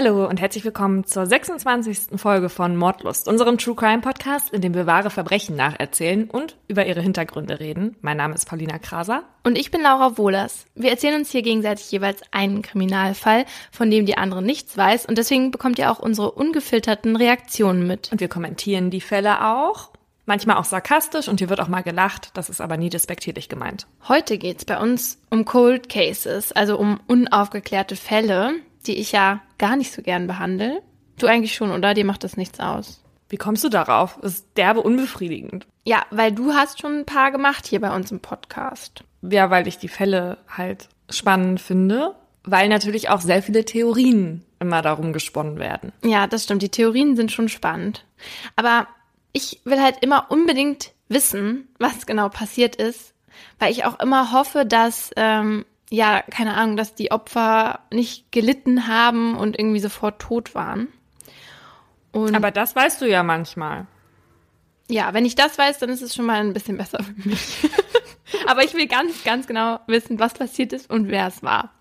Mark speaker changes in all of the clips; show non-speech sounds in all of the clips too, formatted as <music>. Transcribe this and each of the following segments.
Speaker 1: Hallo und herzlich willkommen zur 26. Folge von Mordlust, unserem True Crime Podcast, in dem wir wahre Verbrechen nacherzählen und über ihre Hintergründe reden. Mein Name ist Paulina Kraser.
Speaker 2: Und ich bin Laura Wohlers. Wir erzählen uns hier gegenseitig jeweils einen Kriminalfall, von dem die andere nichts weiß und deswegen bekommt ihr auch unsere ungefilterten Reaktionen mit.
Speaker 1: Und wir kommentieren die Fälle auch. Manchmal auch sarkastisch und hier wird auch mal gelacht, das ist aber nie despektierlich gemeint.
Speaker 2: Heute geht's bei uns um Cold Cases, also um unaufgeklärte Fälle, die ich ja gar nicht so gern behandle. Du eigentlich schon, oder? Dir macht das nichts aus.
Speaker 1: Wie kommst du darauf? Das ist derbe unbefriedigend.
Speaker 2: Ja, weil du hast schon ein paar gemacht hier bei uns im Podcast.
Speaker 1: Ja, weil ich die Fälle halt spannend finde, weil natürlich auch sehr viele Theorien immer darum gesponnen werden.
Speaker 2: Ja, das stimmt. Die Theorien sind schon spannend. Aber ich will halt immer unbedingt wissen, was genau passiert ist, weil ich auch immer hoffe, dass ähm, ja, keine Ahnung, dass die Opfer nicht gelitten haben und irgendwie sofort tot waren.
Speaker 1: Und Aber das weißt du ja manchmal.
Speaker 2: Ja, wenn ich das weiß, dann ist es schon mal ein bisschen besser für mich. <laughs> Aber ich will ganz, ganz genau wissen, was passiert ist und wer es war.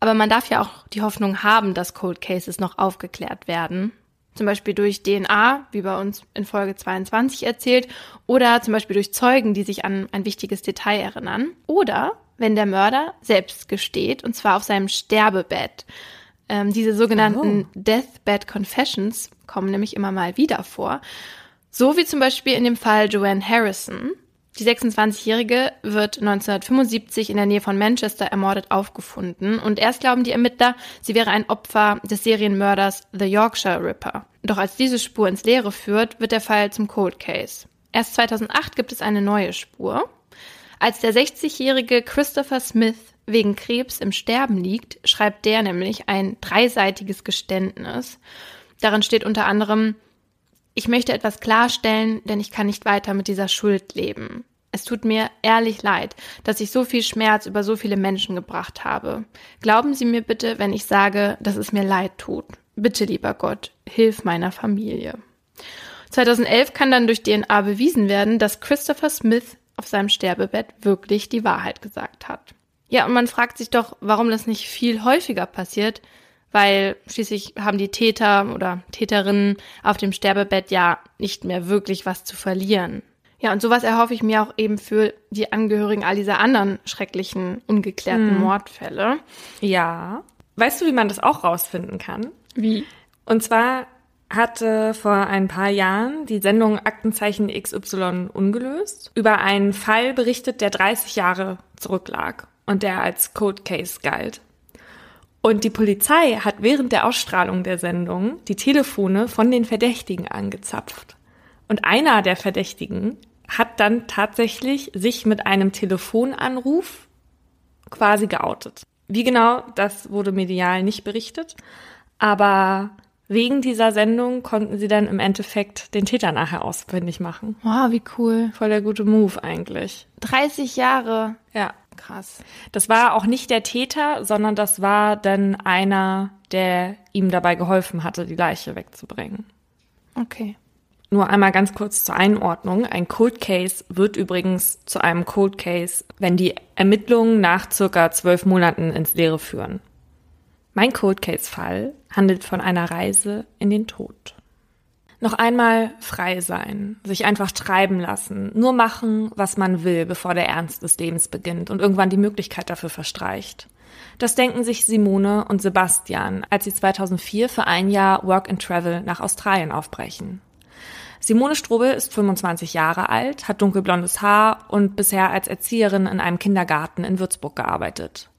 Speaker 2: Aber man darf ja auch die Hoffnung haben, dass Cold Cases noch aufgeklärt werden. Zum Beispiel durch DNA, wie bei uns in Folge 22 erzählt, oder zum Beispiel durch Zeugen, die sich an ein wichtiges Detail erinnern. Oder wenn der Mörder selbst gesteht, und zwar auf seinem Sterbebett. Ähm, diese sogenannten oh. Deathbed Confessions kommen nämlich immer mal wieder vor. So wie zum Beispiel in dem Fall Joanne Harrison. Die 26-Jährige wird 1975 in der Nähe von Manchester ermordet aufgefunden und erst glauben die Ermittler, sie wäre ein Opfer des Serienmörders The Yorkshire Ripper. Doch als diese Spur ins Leere führt, wird der Fall zum Cold Case. Erst 2008 gibt es eine neue Spur. Als der 60-jährige Christopher Smith wegen Krebs im Sterben liegt, schreibt der nämlich ein dreiseitiges Geständnis. Darin steht unter anderem, ich möchte etwas klarstellen, denn ich kann nicht weiter mit dieser Schuld leben. Es tut mir ehrlich leid, dass ich so viel Schmerz über so viele Menschen gebracht habe. Glauben Sie mir bitte, wenn ich sage, dass es mir leid tut. Bitte, lieber Gott, hilf meiner Familie. 2011 kann dann durch DNA bewiesen werden, dass Christopher Smith auf seinem Sterbebett wirklich die Wahrheit gesagt hat. Ja, und man fragt sich doch, warum das nicht viel häufiger passiert, weil schließlich haben die Täter oder Täterinnen auf dem Sterbebett ja nicht mehr wirklich was zu verlieren. Ja, und sowas erhoffe ich mir auch eben für die Angehörigen all dieser anderen schrecklichen, ungeklärten hm. Mordfälle.
Speaker 1: Ja. Weißt du, wie man das auch rausfinden kann?
Speaker 2: Wie?
Speaker 1: Und zwar hatte vor ein paar Jahren die Sendung Aktenzeichen XY ungelöst über einen Fall berichtet, der 30 Jahre zurücklag und der als Code Case galt. Und die Polizei hat während der Ausstrahlung der Sendung die Telefone von den Verdächtigen angezapft. Und einer der Verdächtigen hat dann tatsächlich sich mit einem Telefonanruf quasi geoutet. Wie genau, das wurde medial nicht berichtet, aber wegen dieser Sendung konnten sie dann im Endeffekt den Täter nachher ausfindig machen.
Speaker 2: Wow, wie cool.
Speaker 1: Voll der gute Move eigentlich.
Speaker 2: 30 Jahre.
Speaker 1: Ja. Krass. Das war auch nicht der Täter, sondern das war dann einer, der ihm dabei geholfen hatte, die Leiche wegzubringen.
Speaker 2: Okay.
Speaker 1: Nur einmal ganz kurz zur Einordnung. Ein Cold Case wird übrigens zu einem Cold Case, wenn die Ermittlungen nach circa zwölf Monaten ins Leere führen. Mein Cold Case Fall handelt von einer Reise in den Tod. Noch einmal frei sein, sich einfach treiben lassen, nur machen, was man will, bevor der Ernst des Lebens beginnt und irgendwann die Möglichkeit dafür verstreicht. Das denken sich Simone und Sebastian, als sie 2004 für ein Jahr Work and Travel nach Australien aufbrechen. Simone Strobel ist 25 Jahre alt, hat dunkelblondes Haar und bisher als Erzieherin in einem Kindergarten in Würzburg gearbeitet.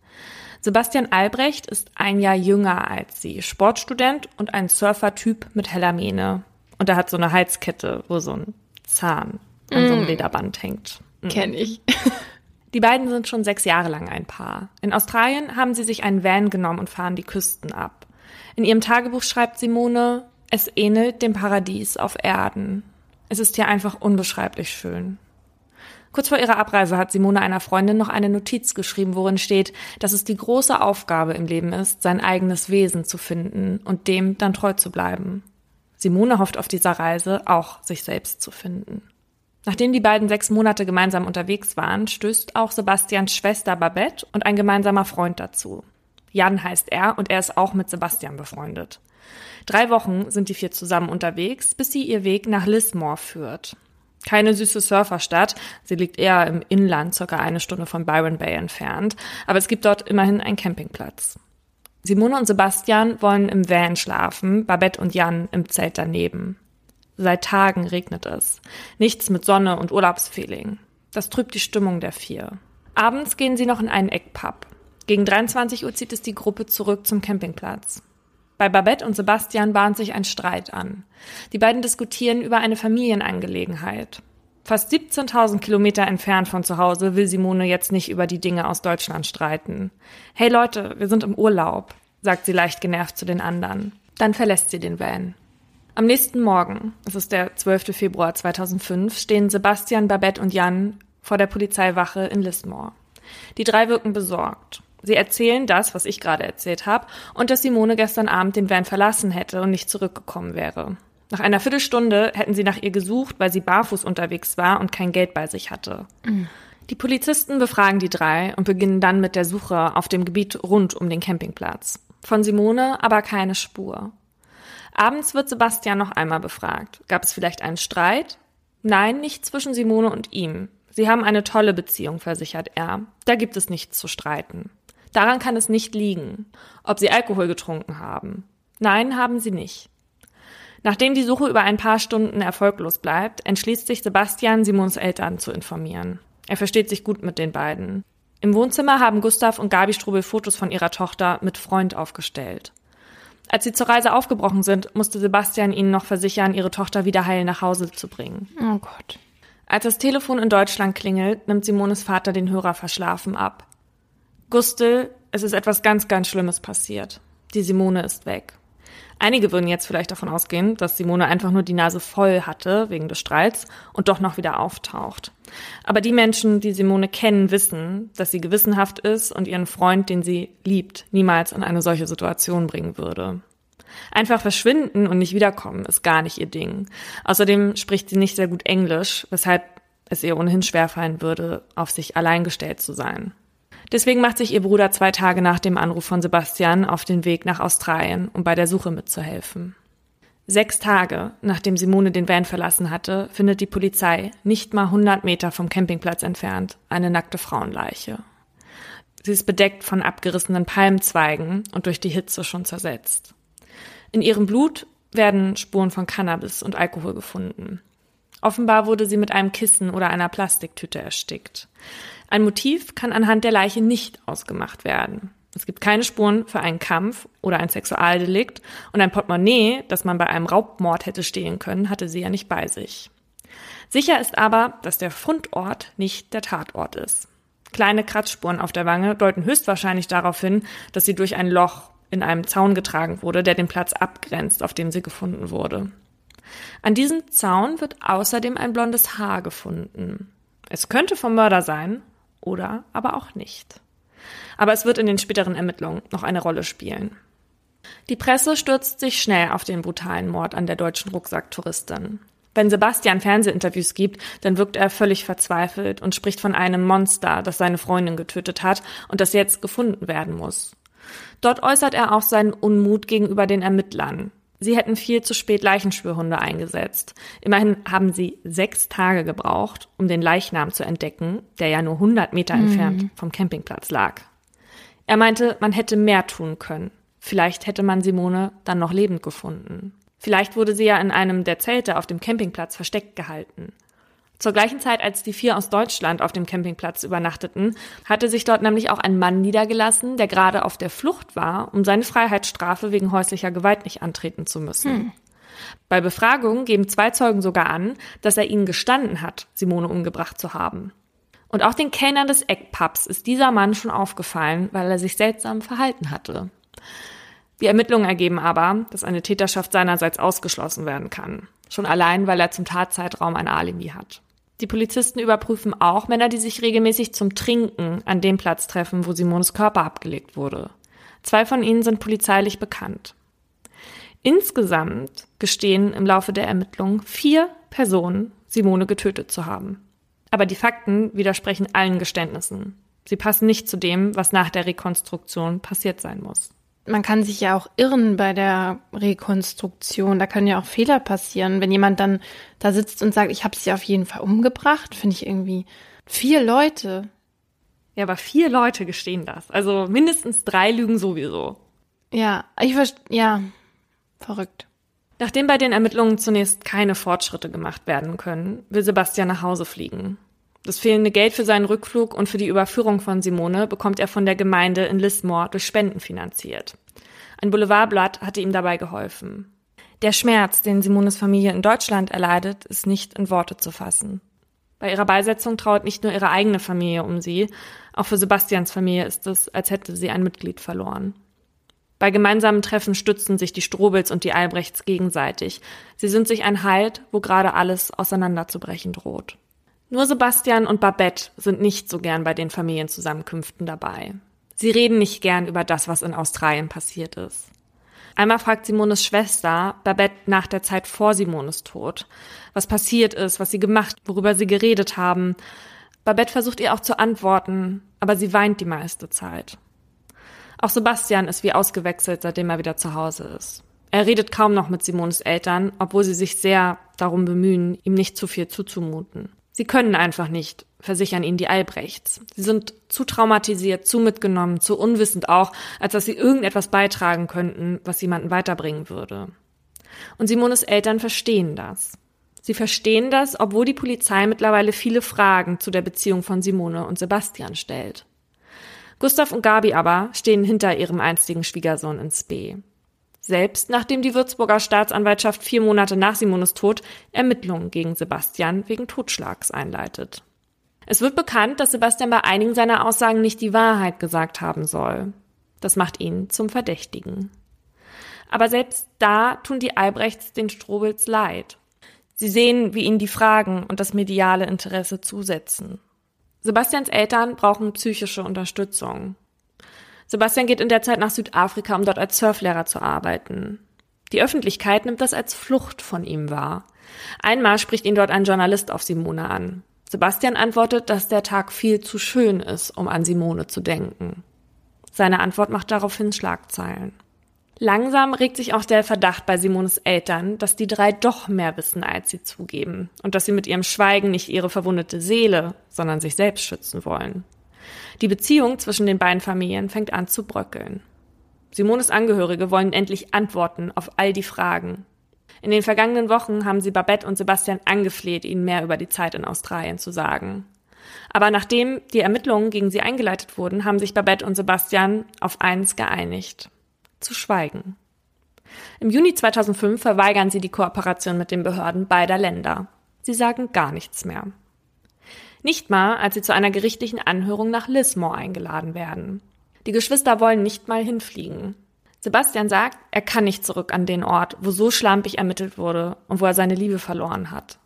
Speaker 1: Sebastian Albrecht ist ein Jahr jünger als sie, Sportstudent und ein Surfertyp mit heller Mähne. Und er hat so eine Halskette, wo so ein Zahn an mm. so einem mm. Lederband hängt.
Speaker 2: Mhm. Kenn ich. <laughs>
Speaker 1: Die beiden sind schon sechs Jahre lang ein Paar. In Australien haben sie sich einen Van genommen und fahren die Küsten ab. In ihrem Tagebuch schreibt Simone, es ähnelt dem Paradies auf Erden. Es ist hier einfach unbeschreiblich schön. Kurz vor ihrer Abreise hat Simone einer Freundin noch eine Notiz geschrieben, worin steht, dass es die große Aufgabe im Leben ist, sein eigenes Wesen zu finden und dem dann treu zu bleiben. Simone hofft auf dieser Reise auch, sich selbst zu finden. Nachdem die beiden sechs Monate gemeinsam unterwegs waren, stößt auch Sebastians Schwester Babette und ein gemeinsamer Freund dazu. Jan heißt er und er ist auch mit Sebastian befreundet. Drei Wochen sind die vier zusammen unterwegs, bis sie ihr Weg nach Lismore führt. Keine süße Surferstadt, sie liegt eher im Inland, circa eine Stunde von Byron Bay entfernt, aber es gibt dort immerhin einen Campingplatz. Simone und Sebastian wollen im Van schlafen, Babette und Jan im Zelt daneben. Seit Tagen regnet es. Nichts mit Sonne und Urlaubsfeeling. Das trübt die Stimmung der vier. Abends gehen sie noch in einen Eckpub. Gegen 23 Uhr zieht es die Gruppe zurück zum Campingplatz. Bei Babette und Sebastian bahnt sich ein Streit an. Die beiden diskutieren über eine Familienangelegenheit. Fast 17.000 Kilometer entfernt von zu Hause will Simone jetzt nicht über die Dinge aus Deutschland streiten. Hey Leute, wir sind im Urlaub, sagt sie leicht genervt zu den anderen. Dann verlässt sie den Van. Am nächsten Morgen, es ist der 12. Februar 2005, stehen Sebastian, Babette und Jan vor der Polizeiwache in Lismore. Die drei wirken besorgt. Sie erzählen das, was ich gerade erzählt habe, und dass Simone gestern Abend den Van verlassen hätte und nicht zurückgekommen wäre. Nach einer Viertelstunde hätten sie nach ihr gesucht, weil sie barfuß unterwegs war und kein Geld bei sich hatte. Mhm. Die Polizisten befragen die drei und beginnen dann mit der Suche auf dem Gebiet rund um den Campingplatz. Von Simone aber keine Spur. Abends wird Sebastian noch einmal befragt. Gab es vielleicht einen Streit? Nein, nicht zwischen Simone und ihm. Sie haben eine tolle Beziehung, versichert er. Da gibt es nichts zu streiten. Daran kann es nicht liegen, ob sie Alkohol getrunken haben. Nein, haben sie nicht. Nachdem die Suche über ein paar Stunden erfolglos bleibt, entschließt sich Sebastian, Simons Eltern zu informieren. Er versteht sich gut mit den beiden. Im Wohnzimmer haben Gustav und Gabi Strubel Fotos von ihrer Tochter mit Freund aufgestellt. Als sie zur Reise aufgebrochen sind, musste Sebastian ihnen noch versichern, ihre Tochter wieder heil nach Hause zu bringen.
Speaker 2: Oh Gott.
Speaker 1: Als das Telefon in Deutschland klingelt, nimmt Simones Vater den Hörer verschlafen ab. Gustel, es ist etwas ganz, ganz Schlimmes passiert. Die Simone ist weg. Einige würden jetzt vielleicht davon ausgehen, dass Simone einfach nur die Nase voll hatte wegen des Streits und doch noch wieder auftaucht. Aber die Menschen, die Simone kennen, wissen, dass sie gewissenhaft ist und ihren Freund, den sie liebt, niemals in eine solche Situation bringen würde. Einfach verschwinden und nicht wiederkommen ist gar nicht ihr Ding. Außerdem spricht sie nicht sehr gut Englisch, weshalb es ihr ohnehin schwerfallen würde, auf sich allein gestellt zu sein. Deswegen macht sich ihr Bruder zwei Tage nach dem Anruf von Sebastian auf den Weg nach Australien, um bei der Suche mitzuhelfen. Sechs Tage, nachdem Simone den Van verlassen hatte, findet die Polizei, nicht mal 100 Meter vom Campingplatz entfernt, eine nackte Frauenleiche. Sie ist bedeckt von abgerissenen Palmzweigen und durch die Hitze schon zersetzt. In ihrem Blut werden Spuren von Cannabis und Alkohol gefunden. Offenbar wurde sie mit einem Kissen oder einer Plastiktüte erstickt. Ein Motiv kann anhand der Leiche nicht ausgemacht werden. Es gibt keine Spuren für einen Kampf oder ein Sexualdelikt und ein Portemonnaie, das man bei einem Raubmord hätte stehlen können, hatte sie ja nicht bei sich. Sicher ist aber, dass der Fundort nicht der Tatort ist. Kleine Kratzspuren auf der Wange deuten höchstwahrscheinlich darauf hin, dass sie durch ein Loch in einem Zaun getragen wurde, der den Platz abgrenzt, auf dem sie gefunden wurde. An diesem Zaun wird außerdem ein blondes Haar gefunden. Es könnte vom Mörder sein, oder aber auch nicht. Aber es wird in den späteren Ermittlungen noch eine Rolle spielen. Die Presse stürzt sich schnell auf den brutalen Mord an der deutschen Rucksacktouristin. Wenn Sebastian Fernsehinterviews gibt, dann wirkt er völlig verzweifelt und spricht von einem Monster, das seine Freundin getötet hat und das jetzt gefunden werden muss. Dort äußert er auch seinen Unmut gegenüber den Ermittlern, Sie hätten viel zu spät Leichenspürhunde eingesetzt. Immerhin haben sie sechs Tage gebraucht, um den Leichnam zu entdecken, der ja nur 100 Meter mhm. entfernt vom Campingplatz lag. Er meinte, man hätte mehr tun können. Vielleicht hätte man Simone dann noch lebend gefunden. Vielleicht wurde sie ja in einem der Zelte auf dem Campingplatz versteckt gehalten. Zur gleichen Zeit, als die vier aus Deutschland auf dem Campingplatz übernachteten, hatte sich dort nämlich auch ein Mann niedergelassen, der gerade auf der Flucht war, um seine Freiheitsstrafe wegen häuslicher Gewalt nicht antreten zu müssen. Hm. Bei Befragung geben zwei Zeugen sogar an, dass er ihnen gestanden hat, Simone umgebracht zu haben. Und auch den Kellnern des Eckpubs ist dieser Mann schon aufgefallen, weil er sich seltsam verhalten hatte. Die Ermittlungen ergeben aber, dass eine Täterschaft seinerseits ausgeschlossen werden kann. Schon allein, weil er zum Tatzeitraum ein Alibi hat. Die Polizisten überprüfen auch Männer, die sich regelmäßig zum Trinken an dem Platz treffen, wo Simones Körper abgelegt wurde. Zwei von ihnen sind polizeilich bekannt. Insgesamt gestehen im Laufe der Ermittlungen vier Personen, Simone getötet zu haben. Aber die Fakten widersprechen allen Geständnissen. Sie passen nicht zu dem, was nach der Rekonstruktion passiert sein muss.
Speaker 2: Man kann sich ja auch irren bei der Rekonstruktion. Da können ja auch Fehler passieren. Wenn jemand dann da sitzt und sagt, ich habe sie auf jeden Fall umgebracht, finde ich irgendwie vier Leute.
Speaker 1: Ja, aber vier Leute gestehen das. Also mindestens drei lügen sowieso.
Speaker 2: Ja, ich verstehe. Ja, verrückt.
Speaker 1: Nachdem bei den Ermittlungen zunächst keine Fortschritte gemacht werden können, will Sebastian nach Hause fliegen. Das fehlende Geld für seinen Rückflug und für die Überführung von Simone bekommt er von der Gemeinde in Lismore durch Spenden finanziert. Ein Boulevardblatt hatte ihm dabei geholfen. Der Schmerz, den Simones Familie in Deutschland erleidet, ist nicht in Worte zu fassen. Bei ihrer Beisetzung trauert nicht nur ihre eigene Familie um sie, auch für Sebastians Familie ist es, als hätte sie ein Mitglied verloren. Bei gemeinsamen Treffen stützen sich die Strobels und die Albrechts gegenseitig. Sie sind sich ein Halt, wo gerade alles auseinanderzubrechen droht. Nur Sebastian und Babette sind nicht so gern bei den Familienzusammenkünften dabei. Sie reden nicht gern über das, was in Australien passiert ist. Einmal fragt Simones Schwester Babette nach der Zeit vor Simones Tod, was passiert ist, was sie gemacht, worüber sie geredet haben. Babette versucht ihr auch zu antworten, aber sie weint die meiste Zeit. Auch Sebastian ist wie ausgewechselt, seitdem er wieder zu Hause ist. Er redet kaum noch mit Simones Eltern, obwohl sie sich sehr darum bemühen, ihm nicht zu viel zuzumuten. Sie können einfach nicht, versichern ihn die Albrechts. Sie sind zu traumatisiert, zu mitgenommen, zu unwissend auch, als dass sie irgendetwas beitragen könnten, was jemanden weiterbringen würde. Und Simones Eltern verstehen das. Sie verstehen das, obwohl die Polizei mittlerweile viele Fragen zu der Beziehung von Simone und Sebastian stellt. Gustav und Gabi aber stehen hinter ihrem einstigen Schwiegersohn ins B. Selbst nachdem die Würzburger Staatsanwaltschaft vier Monate nach Simones Tod Ermittlungen gegen Sebastian wegen Totschlags einleitet. Es wird bekannt, dass Sebastian bei einigen seiner Aussagen nicht die Wahrheit gesagt haben soll. Das macht ihn zum Verdächtigen. Aber selbst da tun die Albrechts den Strobels leid. Sie sehen, wie ihnen die Fragen und das mediale Interesse zusetzen. Sebastians Eltern brauchen psychische Unterstützung. Sebastian geht in der Zeit nach Südafrika, um dort als Surflehrer zu arbeiten. Die Öffentlichkeit nimmt das als Flucht von ihm wahr. Einmal spricht ihn dort ein Journalist auf Simone an. Sebastian antwortet, dass der Tag viel zu schön ist, um an Simone zu denken. Seine Antwort macht daraufhin Schlagzeilen. Langsam regt sich auch der Verdacht bei Simones Eltern, dass die drei doch mehr wissen, als sie zugeben und dass sie mit ihrem Schweigen nicht ihre verwundete Seele, sondern sich selbst schützen wollen. Die Beziehung zwischen den beiden Familien fängt an zu bröckeln. Simones Angehörige wollen endlich Antworten auf all die Fragen. In den vergangenen Wochen haben sie Babette und Sebastian angefleht, ihnen mehr über die Zeit in Australien zu sagen. Aber nachdem die Ermittlungen gegen sie eingeleitet wurden, haben sich Babette und Sebastian auf eins geeinigt zu schweigen. Im Juni 2005 verweigern sie die Kooperation mit den Behörden beider Länder. Sie sagen gar nichts mehr. Nicht mal, als sie zu einer gerichtlichen Anhörung nach Lismore eingeladen werden. Die Geschwister wollen nicht mal hinfliegen. Sebastian sagt, er kann nicht zurück an den Ort, wo so schlampig ermittelt wurde und wo er seine Liebe verloren hat.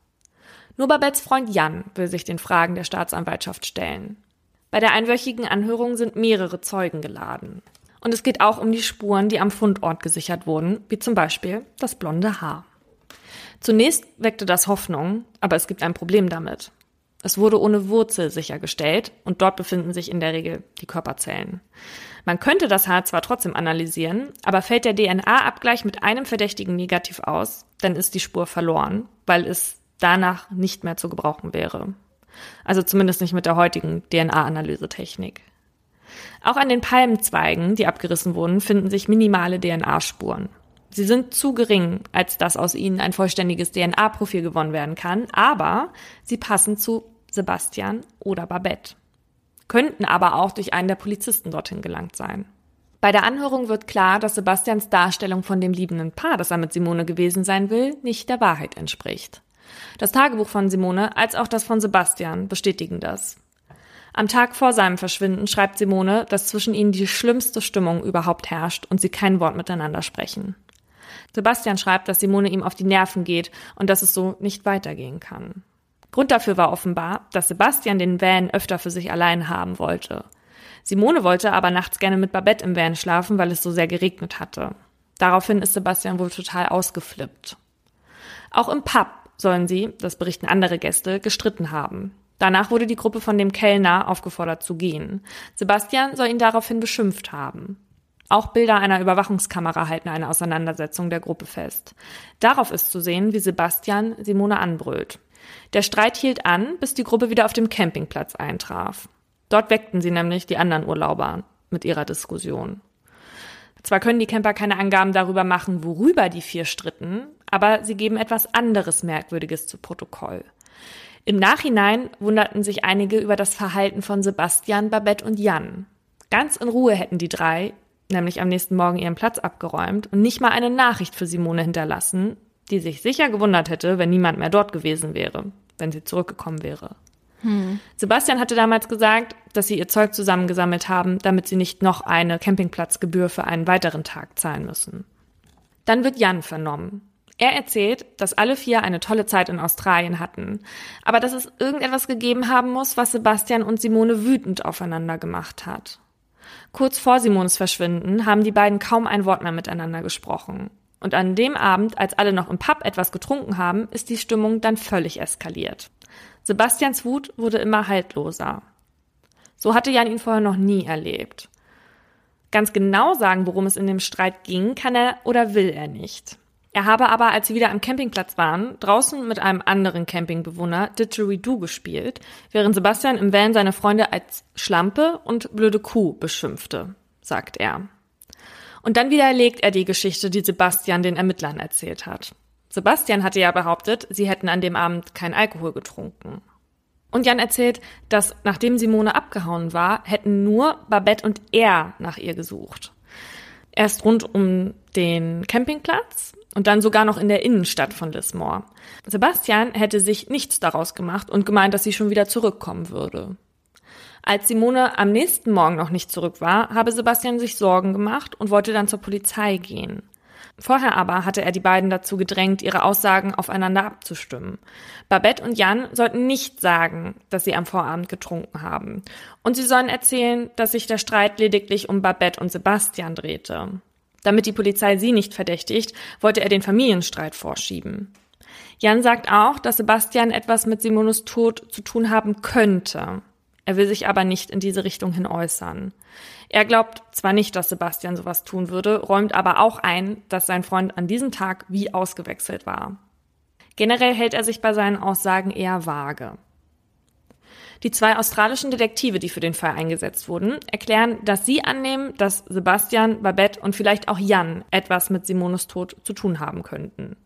Speaker 1: Nur Babettes Freund Jan will sich den Fragen der Staatsanwaltschaft stellen. Bei der einwöchigen Anhörung sind mehrere Zeugen geladen. Und es geht auch um die Spuren, die am Fundort gesichert wurden, wie zum Beispiel das blonde Haar. Zunächst weckte das Hoffnung, aber es gibt ein Problem damit. Es wurde ohne Wurzel sichergestellt und dort befinden sich in der Regel die Körperzellen. Man könnte das Haar zwar trotzdem analysieren, aber fällt der DNA-Abgleich mit einem Verdächtigen negativ aus, dann ist die Spur verloren, weil es danach nicht mehr zu gebrauchen wäre. Also zumindest nicht mit der heutigen DNA-Analysetechnik. Auch an den Palmenzweigen, die abgerissen wurden, finden sich minimale DNA-Spuren. Sie sind zu gering, als dass aus ihnen ein vollständiges DNA-Profil gewonnen werden kann, aber sie passen zu Sebastian oder Babette. Könnten aber auch durch einen der Polizisten dorthin gelangt sein. Bei der Anhörung wird klar, dass Sebastians Darstellung von dem liebenden Paar, das er mit Simone gewesen sein will, nicht der Wahrheit entspricht. Das Tagebuch von Simone als auch das von Sebastian bestätigen das. Am Tag vor seinem Verschwinden schreibt Simone, dass zwischen ihnen die schlimmste Stimmung überhaupt herrscht und sie kein Wort miteinander sprechen. Sebastian schreibt, dass Simone ihm auf die Nerven geht und dass es so nicht weitergehen kann. Grund dafür war offenbar, dass Sebastian den Van öfter für sich allein haben wollte. Simone wollte aber nachts gerne mit Babette im Van schlafen, weil es so sehr geregnet hatte. Daraufhin ist Sebastian wohl total ausgeflippt. Auch im Pub sollen sie, das berichten andere Gäste, gestritten haben. Danach wurde die Gruppe von dem Kellner aufgefordert zu gehen. Sebastian soll ihn daraufhin beschimpft haben. Auch Bilder einer Überwachungskamera halten eine Auseinandersetzung der Gruppe fest. Darauf ist zu sehen, wie Sebastian Simone anbrüllt. Der Streit hielt an, bis die Gruppe wieder auf dem Campingplatz eintraf. Dort weckten sie nämlich die anderen Urlauber mit ihrer Diskussion. Zwar können die Camper keine Angaben darüber machen, worüber die vier stritten, aber sie geben etwas anderes Merkwürdiges zu Protokoll. Im Nachhinein wunderten sich einige über das Verhalten von Sebastian, Babette und Jan. Ganz in Ruhe hätten die drei nämlich am nächsten Morgen ihren Platz abgeräumt und nicht mal eine Nachricht für Simone hinterlassen, die sich sicher gewundert hätte, wenn niemand mehr dort gewesen wäre, wenn sie zurückgekommen wäre. Hm. Sebastian hatte damals gesagt, dass sie ihr Zeug zusammengesammelt haben, damit sie nicht noch eine Campingplatzgebühr für einen weiteren Tag zahlen müssen. Dann wird Jan vernommen. Er erzählt, dass alle vier eine tolle Zeit in Australien hatten, aber dass es irgendetwas gegeben haben muss, was Sebastian und Simone wütend aufeinander gemacht hat. Kurz vor Simons Verschwinden haben die beiden kaum ein Wort mehr miteinander gesprochen. Und an dem Abend, als alle noch im Pub etwas getrunken haben, ist die Stimmung dann völlig eskaliert. Sebastians Wut wurde immer haltloser. So hatte Jan ihn vorher noch nie erlebt. Ganz genau sagen, worum es in dem Streit ging, kann er oder will er nicht. Er habe aber, als sie wieder am Campingplatz waren, draußen mit einem anderen Campingbewohner Didgeridoo gespielt, während Sebastian im Van seine Freunde als Schlampe und blöde Kuh beschimpfte, sagt er. Und dann widerlegt er die Geschichte, die Sebastian den Ermittlern erzählt hat. Sebastian hatte ja behauptet, sie hätten an dem Abend kein Alkohol getrunken. Und Jan erzählt, dass nachdem Simone abgehauen war, hätten nur Babette und er nach ihr gesucht. Erst rund um den Campingplatz und dann sogar noch in der Innenstadt von Lismore. Sebastian hätte sich nichts daraus gemacht und gemeint, dass sie schon wieder zurückkommen würde. Als Simone am nächsten Morgen noch nicht zurück war, habe Sebastian sich Sorgen gemacht und wollte dann zur Polizei gehen. Vorher aber hatte er die beiden dazu gedrängt, ihre Aussagen aufeinander abzustimmen. Babette und Jan sollten nicht sagen, dass sie am Vorabend getrunken haben. Und sie sollen erzählen, dass sich der Streit lediglich um Babette und Sebastian drehte. Damit die Polizei sie nicht verdächtigt, wollte er den Familienstreit vorschieben. Jan sagt auch, dass Sebastian etwas mit Simones Tod zu tun haben könnte. Er will sich aber nicht in diese Richtung hin äußern. Er glaubt zwar nicht, dass Sebastian sowas tun würde, räumt aber auch ein, dass sein Freund an diesem Tag wie ausgewechselt war. Generell hält er sich bei seinen Aussagen eher vage. Die zwei australischen Detektive, die für den Fall eingesetzt wurden, erklären, dass sie annehmen, dass Sebastian, Babette und vielleicht auch Jan etwas mit Simones Tod zu tun haben könnten.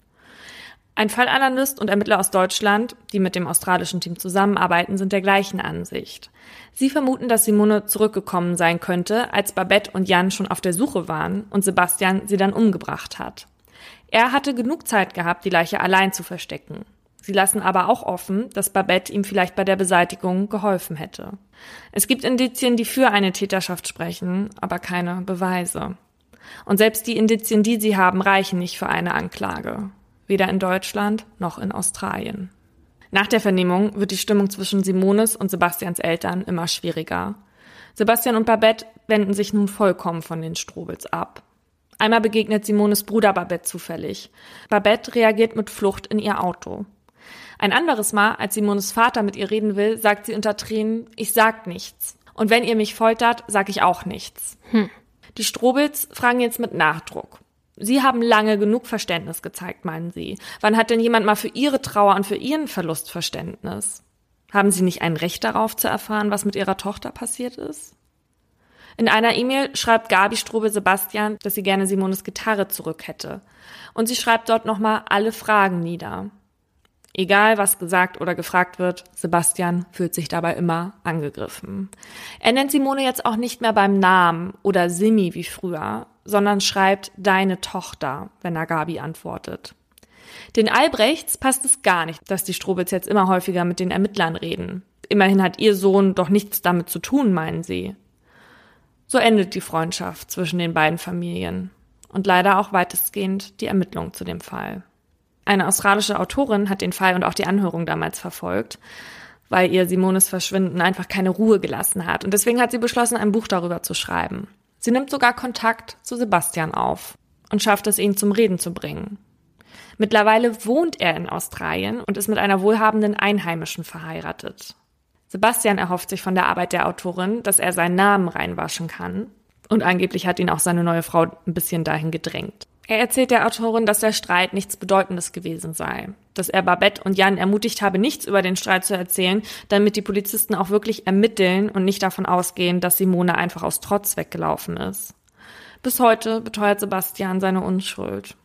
Speaker 1: Ein Fallanalyst und Ermittler aus Deutschland, die mit dem australischen Team zusammenarbeiten, sind der gleichen Ansicht. Sie vermuten, dass Simone zurückgekommen sein könnte, als Babette und Jan schon auf der Suche waren und Sebastian sie dann umgebracht hat. Er hatte genug Zeit gehabt, die Leiche allein zu verstecken. Sie lassen aber auch offen, dass Babette ihm vielleicht bei der Beseitigung geholfen hätte. Es gibt Indizien, die für eine Täterschaft sprechen, aber keine Beweise. Und selbst die Indizien, die sie haben, reichen nicht für eine Anklage. Weder in Deutschland noch in Australien. Nach der Vernehmung wird die Stimmung zwischen Simones und Sebastians Eltern immer schwieriger. Sebastian und Babette wenden sich nun vollkommen von den Strobels ab. Einmal begegnet Simones Bruder Babette zufällig. Babette reagiert mit Flucht in ihr Auto. Ein anderes Mal, als Simones Vater mit ihr reden will, sagt sie unter Tränen, ich sag nichts. Und wenn ihr mich foltert, sag ich auch nichts. Hm. Die Strobels fragen jetzt mit Nachdruck. Sie haben lange genug Verständnis gezeigt, meinen Sie. Wann hat denn jemand mal für Ihre Trauer und für Ihren Verlust Verständnis? Haben Sie nicht ein Recht darauf zu erfahren, was mit Ihrer Tochter passiert ist? In einer E-Mail schreibt Gabi Strobel Sebastian, dass sie gerne Simones Gitarre zurück hätte. Und sie schreibt dort nochmal alle Fragen nieder. Egal, was gesagt oder gefragt wird, Sebastian fühlt sich dabei immer angegriffen. Er nennt Simone jetzt auch nicht mehr beim Namen oder Simi wie früher, sondern schreibt deine Tochter, wenn er Gabi antwortet. Den Albrechts passt es gar nicht, dass die Strobels jetzt immer häufiger mit den Ermittlern reden. Immerhin hat ihr Sohn doch nichts damit zu tun, meinen sie. So endet die Freundschaft zwischen den beiden Familien und leider auch weitestgehend die Ermittlung zu dem Fall. Eine australische Autorin hat den Fall und auch die Anhörung damals verfolgt, weil ihr Simones Verschwinden einfach keine Ruhe gelassen hat. Und deswegen hat sie beschlossen, ein Buch darüber zu schreiben. Sie nimmt sogar Kontakt zu Sebastian auf und schafft es, ihn zum Reden zu bringen. Mittlerweile wohnt er in Australien und ist mit einer wohlhabenden Einheimischen verheiratet. Sebastian erhofft sich von der Arbeit der Autorin, dass er seinen Namen reinwaschen kann. Und angeblich hat ihn auch seine neue Frau ein bisschen dahin gedrängt. Er erzählt der Autorin, dass der Streit nichts Bedeutendes gewesen sei. Dass er Babette und Jan ermutigt habe, nichts über den Streit zu erzählen, damit die Polizisten auch wirklich ermitteln und nicht davon ausgehen, dass Simone einfach aus Trotz weggelaufen ist. Bis heute beteuert Sebastian seine Unschuld.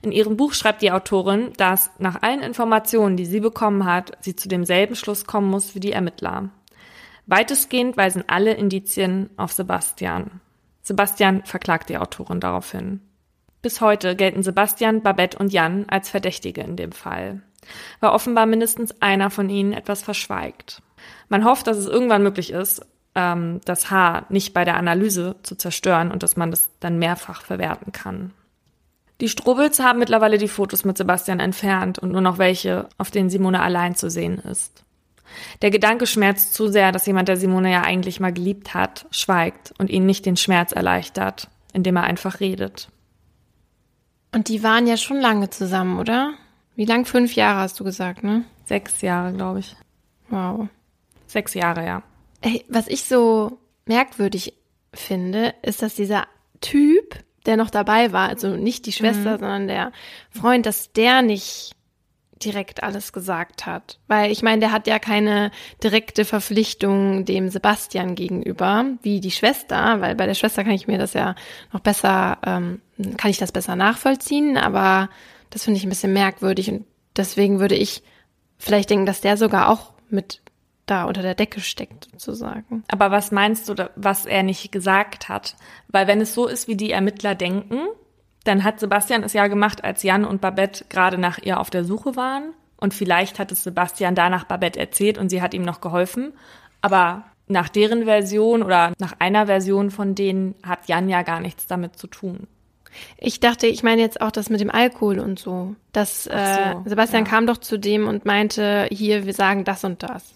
Speaker 1: In ihrem Buch schreibt die Autorin, dass nach allen Informationen, die sie bekommen hat, sie zu demselben Schluss kommen muss wie die Ermittler. Weitestgehend weisen alle Indizien auf Sebastian. Sebastian verklagt die Autorin daraufhin. Bis heute gelten Sebastian, Babette und Jan als Verdächtige in dem Fall, weil offenbar mindestens einer von ihnen etwas verschweigt. Man hofft, dass es irgendwann möglich ist, ähm, das Haar nicht bei der Analyse zu zerstören und dass man das dann mehrfach verwerten kann. Die Strobels haben mittlerweile die Fotos mit Sebastian entfernt und nur noch welche, auf denen Simone allein zu sehen ist. Der Gedanke schmerzt zu sehr, dass jemand, der Simone ja eigentlich mal geliebt hat, schweigt und ihnen nicht den Schmerz erleichtert, indem er einfach redet.
Speaker 2: Und die waren ja schon lange zusammen, oder? Wie lang? Fünf Jahre hast du gesagt, ne?
Speaker 1: Sechs Jahre, glaube ich.
Speaker 2: Wow.
Speaker 1: Sechs Jahre, ja.
Speaker 2: Ey, was ich so merkwürdig finde, ist, dass dieser Typ, der noch dabei war, also nicht die Schwester, mhm. sondern der Freund, dass der nicht direkt alles gesagt hat. Weil ich meine, der hat ja keine direkte Verpflichtung dem Sebastian gegenüber, wie die Schwester, weil bei der Schwester kann ich mir das ja noch besser, ähm, kann ich das besser nachvollziehen, aber das finde ich ein bisschen merkwürdig und deswegen würde ich vielleicht denken, dass der sogar auch mit da unter der Decke steckt, sozusagen.
Speaker 1: Aber was meinst du, was er nicht gesagt hat? Weil wenn es so ist, wie die Ermittler denken, dann hat Sebastian es ja gemacht, als Jan und Babette gerade nach ihr auf der Suche waren. Und vielleicht hat es Sebastian danach Babette erzählt und sie hat ihm noch geholfen. Aber nach deren Version oder nach einer Version von denen hat Jan ja gar nichts damit zu tun.
Speaker 2: Ich dachte, ich meine jetzt auch das mit dem Alkohol und so. Dass so, äh, Sebastian ja. kam doch zu dem und meinte, hier, wir sagen das und das.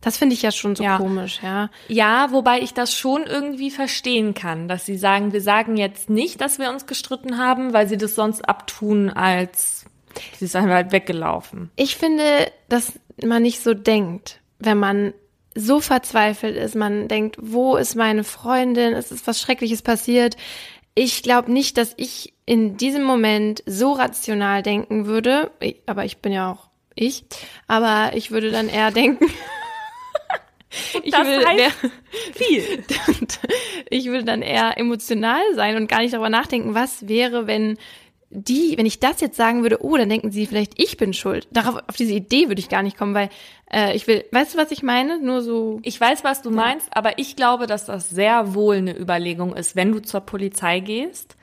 Speaker 2: Das finde ich ja schon so ja. komisch, ja.
Speaker 1: Ja, wobei ich das schon irgendwie verstehen kann, dass sie sagen, wir sagen jetzt nicht, dass wir uns gestritten haben, weil sie das sonst abtun, als sie einfach halt weggelaufen.
Speaker 2: Ich finde, dass man nicht so denkt, wenn man so verzweifelt ist. Man denkt, wo ist meine Freundin? Es ist was Schreckliches passiert. Ich glaube nicht, dass ich in diesem Moment so rational denken würde, aber ich bin ja auch ich, aber ich würde dann eher denken, <laughs>
Speaker 1: ich das will, heißt wär, <laughs> viel. <laughs>
Speaker 2: ich würde dann eher emotional sein und gar nicht darüber nachdenken, was wäre, wenn die, wenn ich das jetzt sagen würde, oh, dann denken sie vielleicht, ich bin schuld. Darauf, auf diese Idee würde ich gar nicht kommen, weil äh, ich will, weißt du, was ich meine? Nur so.
Speaker 1: Ich weiß, was du meinst, aber ich glaube, dass das sehr wohl eine Überlegung ist, wenn du zur Polizei gehst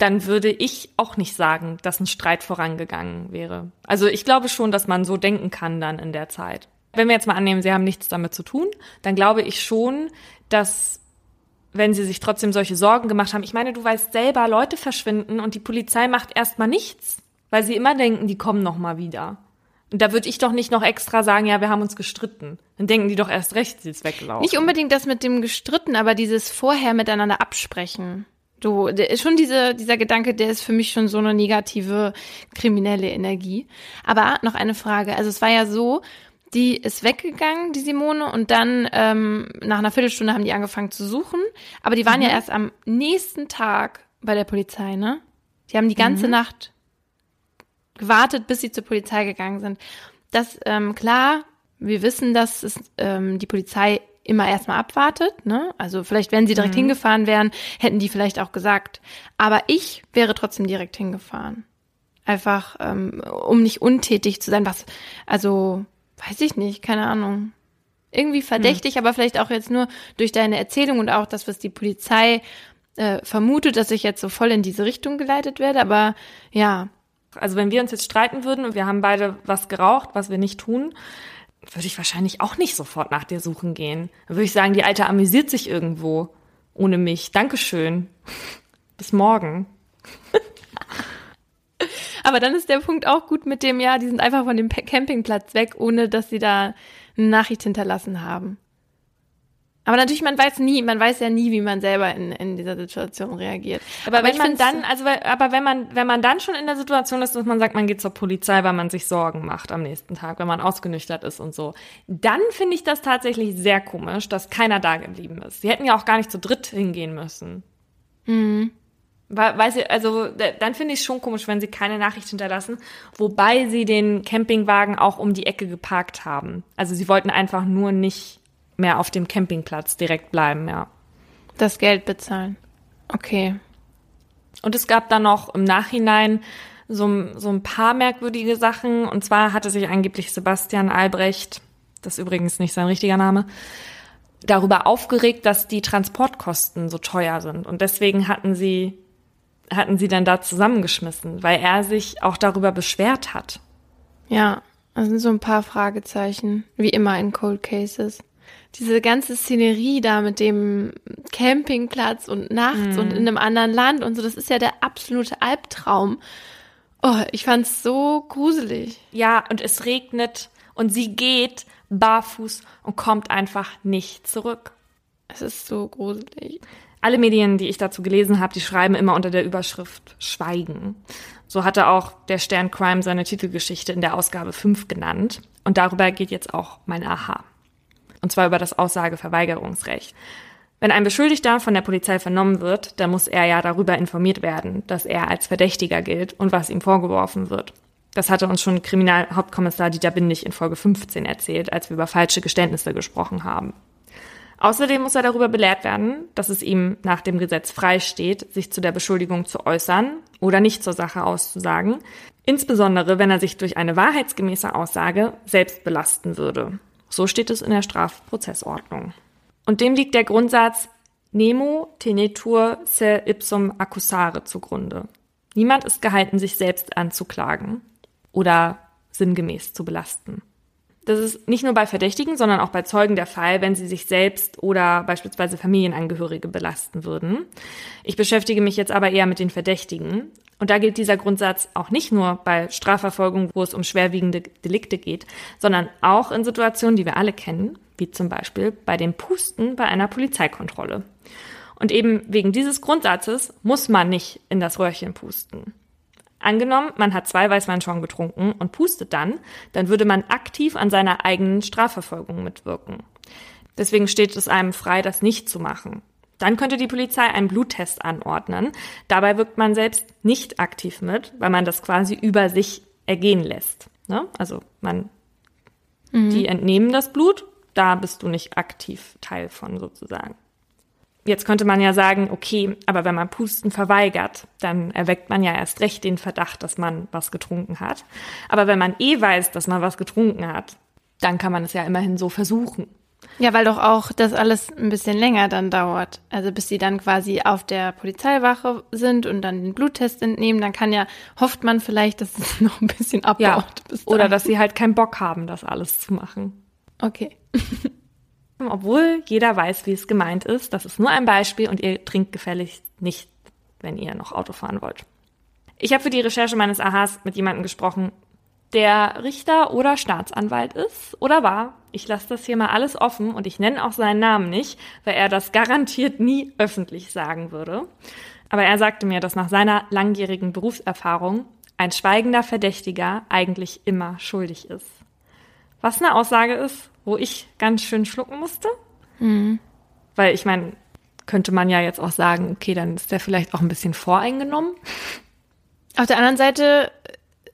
Speaker 1: dann würde ich auch nicht sagen, dass ein Streit vorangegangen wäre. Also ich glaube schon, dass man so denken kann dann in der Zeit. Wenn wir jetzt mal annehmen, sie haben nichts damit zu tun, dann glaube ich schon, dass wenn sie sich trotzdem solche Sorgen gemacht haben, ich meine, du weißt selber, Leute verschwinden und die Polizei macht erstmal nichts, weil sie immer denken, die kommen noch mal wieder. Und da würde ich doch nicht noch extra sagen, ja, wir haben uns gestritten. Dann denken die doch erst recht, sie ist weggelaufen.
Speaker 2: Nicht unbedingt das mit dem gestritten, aber dieses vorher miteinander absprechen. Du, schon diese, dieser Gedanke, der ist für mich schon so eine negative kriminelle Energie. Aber noch eine Frage. Also es war ja so, die ist weggegangen, die Simone, und dann ähm, nach einer Viertelstunde haben die angefangen zu suchen. Aber die waren mhm. ja erst am nächsten Tag bei der Polizei, ne? Die haben die ganze mhm. Nacht gewartet, bis sie zur Polizei gegangen sind. Das, ähm, klar, wir wissen, dass es, ähm, die Polizei immer erstmal abwartet, ne? Also vielleicht, wenn sie direkt mhm. hingefahren wären, hätten die vielleicht auch gesagt. Aber ich wäre trotzdem direkt hingefahren. Einfach, ähm, um nicht untätig zu sein, was, also Weiß ich nicht, keine Ahnung. Irgendwie verdächtig, hm. aber vielleicht auch jetzt nur durch deine Erzählung und auch das, was die Polizei äh, vermutet, dass ich jetzt so voll in diese Richtung geleitet werde. Aber ja.
Speaker 1: Also wenn wir uns jetzt streiten würden und wir haben beide was geraucht, was wir nicht tun, würde ich wahrscheinlich auch nicht sofort nach dir suchen gehen. Dann würde ich sagen, die Alte amüsiert sich irgendwo ohne mich. Dankeschön. <laughs> Bis morgen. <laughs>
Speaker 2: Aber dann ist der Punkt auch gut mit dem, ja, die sind einfach von dem Campingplatz weg, ohne dass sie da eine Nachricht hinterlassen haben. Aber natürlich, man weiß nie, man weiß ja nie, wie man selber in, in dieser Situation reagiert.
Speaker 1: Aber, aber wenn man dann, also aber wenn man, wenn man dann schon in der Situation ist, dass man sagt, man geht zur Polizei, weil man sich Sorgen macht am nächsten Tag, wenn man ausgenüchtert ist und so, dann finde ich das tatsächlich sehr komisch, dass keiner da geblieben ist. Sie hätten ja auch gar nicht zu dritt hingehen müssen. Mhm. Weil, weil sie, also dann finde ich es schon komisch, wenn sie keine Nachricht hinterlassen, wobei sie den Campingwagen auch um die Ecke geparkt haben. Also sie wollten einfach nur nicht mehr auf dem Campingplatz direkt bleiben, ja.
Speaker 2: Das Geld bezahlen. Okay.
Speaker 1: Und es gab dann noch im Nachhinein so, so ein paar merkwürdige Sachen. Und zwar hatte sich angeblich Sebastian Albrecht, das ist übrigens nicht sein richtiger Name, darüber aufgeregt, dass die Transportkosten so teuer sind. Und deswegen hatten sie, hatten sie dann da zusammengeschmissen, weil er sich auch darüber beschwert hat.
Speaker 2: Ja, das sind so ein paar Fragezeichen, wie immer in Cold Cases diese ganze Szenerie da mit dem Campingplatz und nachts mhm. und in einem anderen Land und so, das ist ja der absolute Albtraum. Oh, ich fand's so gruselig.
Speaker 1: Ja, und es regnet und sie geht barfuß und kommt einfach nicht zurück.
Speaker 2: Es ist so gruselig.
Speaker 1: Alle Medien, die ich dazu gelesen habe, die schreiben immer unter der Überschrift Schweigen. So hatte auch der Stern Crime seine Titelgeschichte in der Ausgabe 5 genannt. Und darüber geht jetzt auch mein Aha und zwar über das Aussageverweigerungsrecht. Wenn ein Beschuldigter von der Polizei vernommen wird, dann muss er ja darüber informiert werden, dass er als Verdächtiger gilt und was ihm vorgeworfen wird. Das hatte uns schon Kriminalhauptkommissar Dieter Bindig in Folge 15 erzählt, als wir über falsche Geständnisse gesprochen haben. Außerdem muss er darüber belehrt werden, dass es ihm nach dem Gesetz freisteht, sich zu der Beschuldigung zu äußern oder nicht zur Sache auszusagen, insbesondere wenn er sich durch eine wahrheitsgemäße Aussage selbst belasten würde. So steht es in der Strafprozessordnung. Und dem liegt der Grundsatz Nemo tenetur se ipsum accusare zugrunde. Niemand ist gehalten, sich selbst anzuklagen oder sinngemäß zu belasten. Das ist nicht nur bei Verdächtigen, sondern auch bei Zeugen der Fall, wenn sie sich selbst oder beispielsweise Familienangehörige belasten würden. Ich beschäftige mich jetzt aber eher mit den Verdächtigen. Und da gilt dieser Grundsatz auch nicht nur bei Strafverfolgung, wo es um schwerwiegende Delikte geht, sondern auch in Situationen, die wir alle kennen, wie zum Beispiel bei dem Pusten bei einer Polizeikontrolle. Und eben wegen dieses Grundsatzes muss man nicht in das Röhrchen pusten. Angenommen, man hat zwei Weißweinschaum getrunken und pustet dann, dann würde man aktiv an seiner eigenen Strafverfolgung mitwirken. Deswegen steht es einem frei, das nicht zu machen. Dann könnte die Polizei einen Bluttest anordnen. Dabei wirkt man selbst nicht aktiv mit, weil man das quasi über sich ergehen lässt. Ne? Also man, mhm. die entnehmen das Blut, da bist du nicht aktiv Teil von sozusagen. Jetzt könnte man ja sagen, okay, aber wenn man Pusten verweigert, dann erweckt man ja erst recht den Verdacht, dass man was getrunken hat. Aber wenn man eh weiß, dass man was getrunken hat, dann kann man es ja immerhin so versuchen.
Speaker 2: Ja, weil doch auch das alles ein bisschen länger dann dauert. Also bis sie dann quasi auf der Polizeiwache sind und dann den Bluttest entnehmen, dann kann ja, hofft man vielleicht, dass es <laughs> noch ein bisschen abbaut. Ja,
Speaker 1: oder dass sie halt keinen Bock haben, das alles zu machen.
Speaker 2: Okay. <laughs>
Speaker 1: Obwohl jeder weiß, wie es gemeint ist. Das ist nur ein Beispiel und ihr trinkt gefälligst nicht, wenn ihr noch Auto fahren wollt. Ich habe für die Recherche meines Aha's mit jemandem gesprochen, der Richter oder Staatsanwalt ist oder war. Ich lasse das hier mal alles offen und ich nenne auch seinen Namen nicht, weil er das garantiert nie öffentlich sagen würde. Aber er sagte mir, dass nach seiner langjährigen Berufserfahrung ein schweigender Verdächtiger eigentlich immer schuldig ist. Was eine Aussage ist, wo ich ganz schön schlucken musste. Mhm. Weil ich meine, könnte man ja jetzt auch sagen, okay, dann ist der vielleicht auch ein bisschen voreingenommen.
Speaker 2: Auf der anderen Seite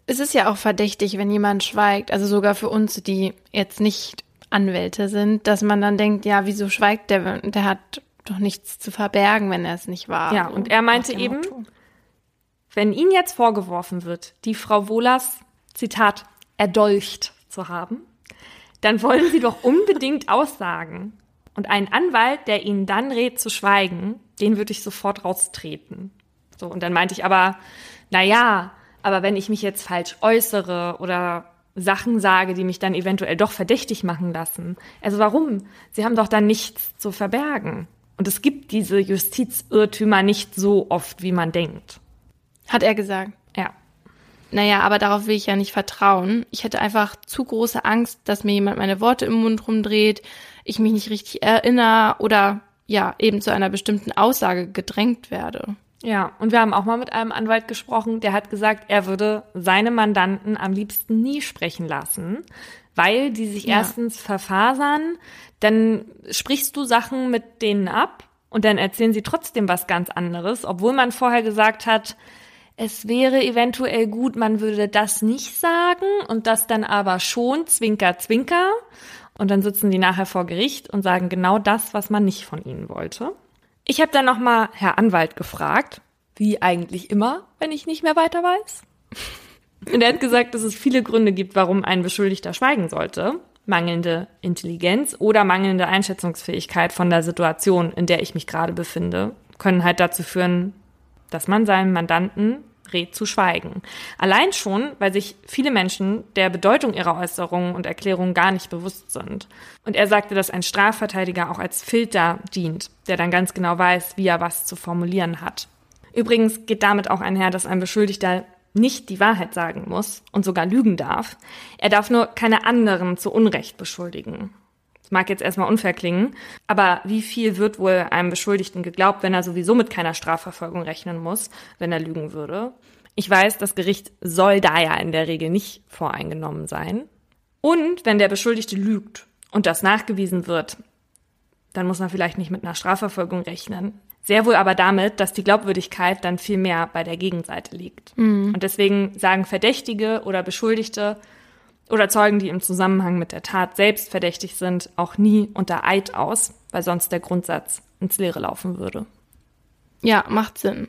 Speaker 2: ist es ja auch verdächtig, wenn jemand schweigt, also sogar für uns, die jetzt nicht Anwälte sind, dass man dann denkt, ja, wieso schweigt der? Der hat doch nichts zu verbergen, wenn er es nicht war.
Speaker 1: Ja, und er meinte eben, wenn ihm jetzt vorgeworfen wird, die Frau Wohlers, Zitat, erdolcht zu haben, dann wollen sie doch unbedingt aussagen. Und einen Anwalt, der ihnen dann rät zu schweigen, den würde ich sofort raustreten. So, und dann meinte ich aber, na ja, aber wenn ich mich jetzt falsch äußere oder Sachen sage, die mich dann eventuell doch verdächtig machen lassen. Also warum? Sie haben doch dann nichts zu verbergen. Und es gibt diese Justizirrtümer nicht so oft, wie man denkt.
Speaker 2: Hat er gesagt?
Speaker 1: Ja.
Speaker 2: Naja, aber darauf will ich ja nicht vertrauen. Ich hätte einfach zu große Angst, dass mir jemand meine Worte im Mund rumdreht, ich mich nicht richtig erinnere oder ja, eben zu einer bestimmten Aussage gedrängt werde.
Speaker 1: Ja, und wir haben auch mal mit einem Anwalt gesprochen, der hat gesagt, er würde seine Mandanten am liebsten nie sprechen lassen, weil die sich ja. erstens verfasern, dann sprichst du Sachen mit denen ab und dann erzählen sie trotzdem was ganz anderes, obwohl man vorher gesagt hat, es wäre eventuell gut, man würde das nicht sagen und das dann aber schon, zwinker, zwinker. Und dann sitzen die nachher vor Gericht und sagen genau das, was man nicht von ihnen wollte. Ich habe dann nochmal Herr Anwalt gefragt, wie eigentlich immer, wenn ich nicht mehr weiter weiß. <laughs> Und er hat gesagt, dass es viele Gründe gibt, warum ein Beschuldigter schweigen sollte. Mangelnde Intelligenz oder mangelnde Einschätzungsfähigkeit von der Situation, in der ich mich gerade befinde, können halt dazu führen, dass man seinem Mandanten rät zu schweigen. Allein schon, weil sich viele Menschen der Bedeutung ihrer Äußerungen und Erklärungen gar nicht bewusst sind. Und er sagte, dass ein Strafverteidiger auch als Filter dient, der dann ganz genau weiß, wie er was zu formulieren hat. Übrigens geht damit auch einher, dass ein Beschuldigter nicht die Wahrheit sagen muss und sogar lügen darf. Er darf nur keine anderen zu Unrecht beschuldigen. Das mag jetzt erstmal unfair klingen, aber wie viel wird wohl einem Beschuldigten geglaubt, wenn er sowieso mit keiner Strafverfolgung rechnen muss, wenn er lügen würde? Ich weiß, das Gericht soll da ja in der Regel nicht voreingenommen sein. Und wenn der Beschuldigte lügt und das nachgewiesen wird, dann muss man vielleicht nicht mit einer Strafverfolgung rechnen. Sehr wohl aber damit, dass die Glaubwürdigkeit dann viel mehr bei der Gegenseite liegt. Mhm. Und deswegen sagen Verdächtige oder Beschuldigte, oder Zeugen, die im Zusammenhang mit der Tat selbst verdächtig sind, auch nie unter Eid aus, weil sonst der Grundsatz ins Leere laufen würde.
Speaker 2: Ja, macht Sinn.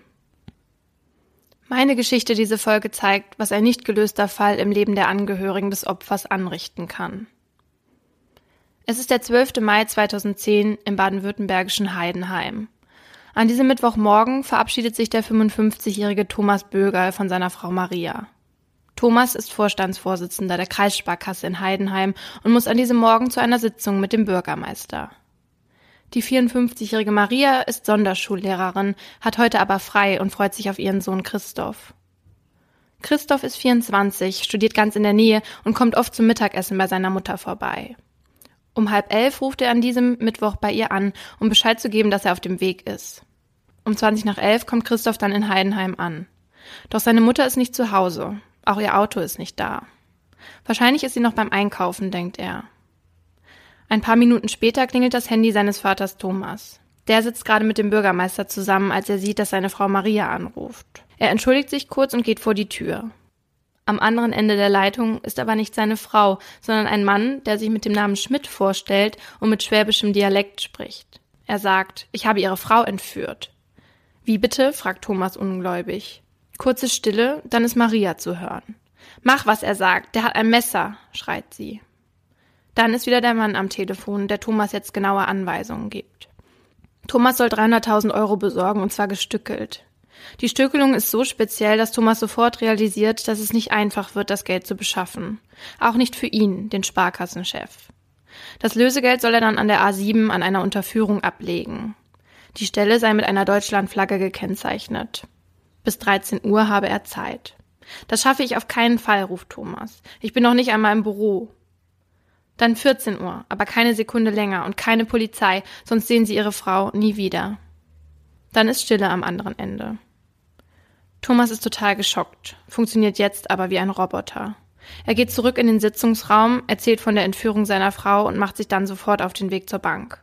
Speaker 2: Meine Geschichte diese Folge zeigt, was ein nicht gelöster Fall im Leben der Angehörigen des Opfers anrichten kann. Es ist der 12. Mai 2010 im baden-württembergischen Heidenheim. An diesem Mittwochmorgen verabschiedet sich der 55-jährige Thomas Bögerl von seiner Frau Maria. Thomas ist Vorstandsvorsitzender der Kreissparkasse in Heidenheim und muss an diesem Morgen zu einer Sitzung mit dem Bürgermeister. Die 54-jährige Maria ist Sonderschullehrerin, hat heute aber frei und freut sich auf ihren Sohn Christoph. Christoph ist 24, studiert ganz in der Nähe und kommt oft zum Mittagessen bei seiner Mutter vorbei. Um halb elf ruft er an diesem Mittwoch bei ihr an, um Bescheid zu geben, dass er auf dem Weg ist. Um 20 nach elf kommt Christoph dann in Heidenheim an. Doch seine Mutter ist nicht zu Hause. Auch ihr Auto ist nicht da. Wahrscheinlich ist sie noch beim Einkaufen, denkt er. Ein paar Minuten später klingelt das Handy seines Vaters Thomas. Der sitzt gerade mit dem Bürgermeister zusammen, als er sieht, dass seine Frau Maria anruft. Er entschuldigt sich kurz und geht vor die Tür. Am anderen Ende der Leitung ist aber nicht seine Frau, sondern ein Mann, der sich mit dem Namen Schmidt vorstellt und mit schwäbischem Dialekt spricht. Er sagt, ich habe ihre Frau entführt. Wie bitte? fragt Thomas ungläubig. Kurze Stille, dann ist Maria zu hören. Mach, was er sagt, der hat ein Messer, schreit sie. Dann ist wieder der Mann am Telefon, der Thomas jetzt genaue Anweisungen gibt. Thomas soll 300.000 Euro besorgen und zwar gestückelt. Die Stückelung ist so speziell, dass Thomas sofort realisiert, dass es nicht einfach wird, das Geld zu beschaffen. Auch nicht für ihn, den Sparkassenchef. Das Lösegeld soll er dann an der A7 an einer Unterführung ablegen. Die Stelle sei mit einer Deutschlandflagge gekennzeichnet. Bis 13 Uhr habe er Zeit. Das schaffe ich auf keinen Fall, ruft Thomas. Ich bin noch nicht einmal im Büro. Dann 14 Uhr, aber keine Sekunde länger und keine Polizei, sonst sehen sie ihre Frau nie wieder. Dann ist Stille am anderen Ende. Thomas ist total geschockt, funktioniert jetzt aber wie ein Roboter. Er geht zurück in den Sitzungsraum, erzählt von der Entführung seiner Frau und macht sich dann sofort auf den Weg zur Bank.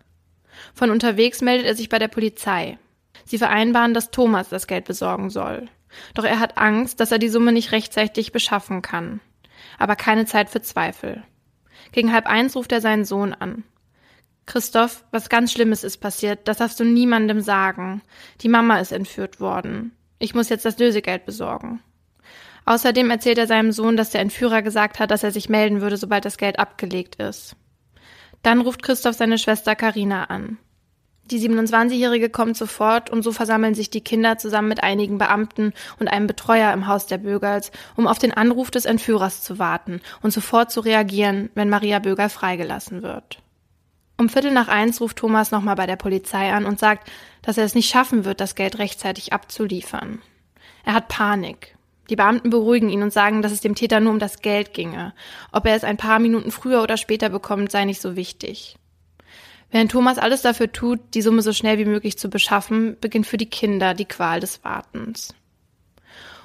Speaker 2: Von unterwegs meldet er sich bei der Polizei. Sie vereinbaren, dass Thomas das Geld besorgen soll. Doch er hat Angst, dass er die Summe nicht rechtzeitig beschaffen kann. Aber keine Zeit für Zweifel. Gegen halb eins ruft er seinen Sohn an. Christoph, was ganz Schlimmes ist passiert, das darfst du niemandem sagen. Die Mama ist entführt worden. Ich muss jetzt das Lösegeld besorgen. Außerdem erzählt er seinem Sohn, dass der Entführer gesagt hat, dass er sich melden würde, sobald das Geld abgelegt ist. Dann ruft Christoph seine Schwester Karina an. Die 27-Jährige kommt sofort und so versammeln sich die Kinder zusammen mit einigen Beamten und einem Betreuer im Haus der Bögerls, um auf den Anruf des Entführers zu warten und sofort zu reagieren, wenn Maria Bögerl freigelassen wird. Um Viertel nach eins ruft Thomas nochmal bei der Polizei an und sagt, dass er es nicht schaffen wird, das Geld rechtzeitig abzuliefern. Er hat Panik. Die Beamten beruhigen ihn und sagen, dass es dem Täter nur um das Geld ginge. Ob er es ein paar Minuten früher oder später bekommt, sei nicht so wichtig. Während Thomas alles dafür tut, die Summe so schnell wie möglich zu beschaffen, beginnt für die Kinder die Qual des Wartens.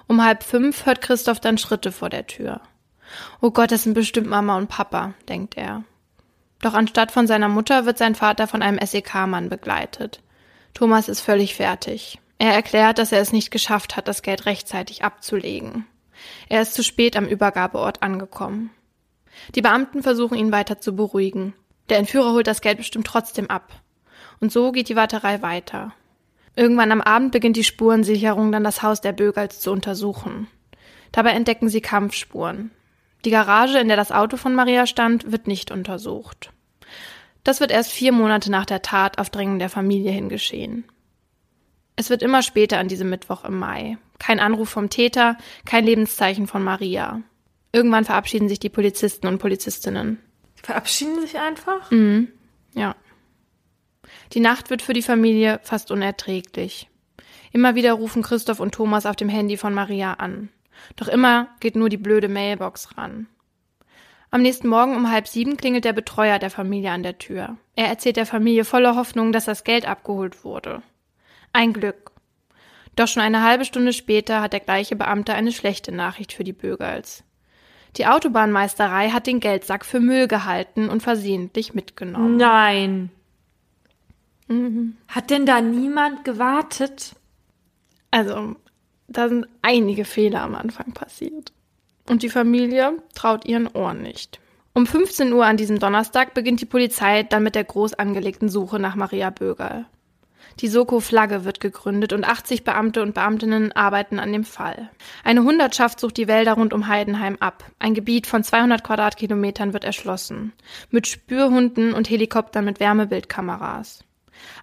Speaker 2: Um halb fünf hört Christoph dann Schritte vor der Tür. Oh Gott, das sind bestimmt Mama und Papa, denkt er. Doch anstatt von seiner Mutter wird sein Vater von einem SEK-Mann begleitet. Thomas ist völlig fertig. Er erklärt, dass er es nicht geschafft hat, das Geld rechtzeitig abzulegen. Er ist zu spät am Übergabeort angekommen. Die Beamten versuchen ihn weiter zu beruhigen. Der Entführer holt das Geld bestimmt trotzdem ab. Und so geht die Warterei weiter. Irgendwann am Abend beginnt die Spurensicherung dann das Haus der Bögels zu untersuchen. Dabei entdecken sie Kampfspuren. Die Garage, in der das Auto von Maria stand, wird nicht untersucht. Das wird erst vier Monate nach der Tat auf Drängen der Familie hin geschehen. Es wird immer später an diesem Mittwoch im Mai. Kein Anruf vom Täter, kein Lebenszeichen von Maria. Irgendwann verabschieden sich die Polizisten und Polizistinnen.
Speaker 1: Verabschieden sich einfach?
Speaker 2: Mhm. Ja. Die Nacht wird für die Familie fast unerträglich. Immer wieder rufen Christoph und Thomas auf dem Handy von Maria an. Doch immer geht nur die blöde Mailbox ran. Am nächsten Morgen um halb sieben klingelt der Betreuer der Familie an der Tür. Er erzählt der Familie voller Hoffnung, dass das Geld abgeholt wurde. Ein Glück. Doch schon eine halbe Stunde später hat der gleiche Beamte eine schlechte Nachricht für die Bürgers. Die Autobahnmeisterei hat den Geldsack für Müll gehalten und versehentlich mitgenommen.
Speaker 1: Nein. Mhm. Hat denn da niemand gewartet?
Speaker 2: Also, da sind einige Fehler am Anfang passiert. Und die Familie traut ihren Ohren nicht. Um 15 Uhr an diesem Donnerstag beginnt die Polizei dann mit der groß angelegten Suche nach Maria Bögerl. Die Soko Flagge wird gegründet und 80 Beamte und Beamtinnen arbeiten an dem Fall. Eine Hundertschaft sucht die Wälder rund um Heidenheim ab. Ein Gebiet von 200 Quadratkilometern wird erschlossen. Mit Spürhunden und Helikoptern mit Wärmebildkameras.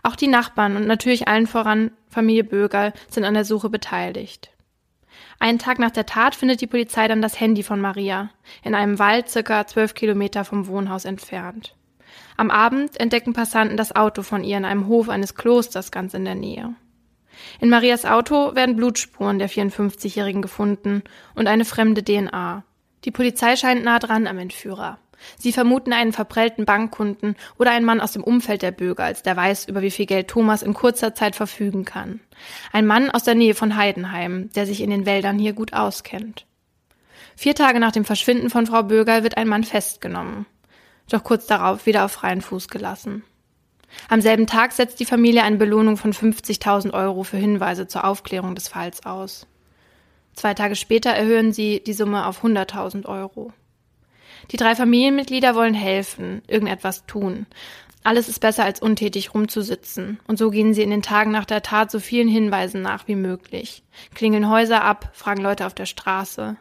Speaker 2: Auch die Nachbarn und natürlich allen voran Familie Bögerl sind an der Suche beteiligt. Einen Tag nach der Tat findet die Polizei dann das Handy von Maria in einem Wald circa zwölf Kilometer vom Wohnhaus entfernt. Am Abend entdecken Passanten das Auto von ihr in einem Hof eines Klosters ganz in der Nähe. In Marias Auto werden Blutspuren der 54-Jährigen gefunden und eine fremde DNA. Die Polizei scheint nah dran am Entführer. Sie vermuten einen verprellten Bankkunden oder einen Mann aus dem Umfeld der Bürger, als der weiß, über wie viel Geld Thomas in kurzer Zeit verfügen kann. Ein Mann aus der Nähe von Heidenheim, der sich in den Wäldern hier gut auskennt. Vier Tage nach dem Verschwinden von Frau Bögerl wird ein Mann festgenommen, doch kurz darauf wieder auf freien Fuß gelassen. Am selben Tag setzt die Familie eine Belohnung von 50.000 Euro für Hinweise zur Aufklärung des Falls aus. Zwei Tage später erhöhen sie die Summe auf 100.000 Euro. Die drei Familienmitglieder wollen helfen, irgendetwas tun. Alles ist besser als untätig rumzusitzen. Und so gehen sie in den Tagen nach der Tat so vielen Hinweisen nach wie möglich. Klingeln Häuser ab, fragen Leute auf der Straße.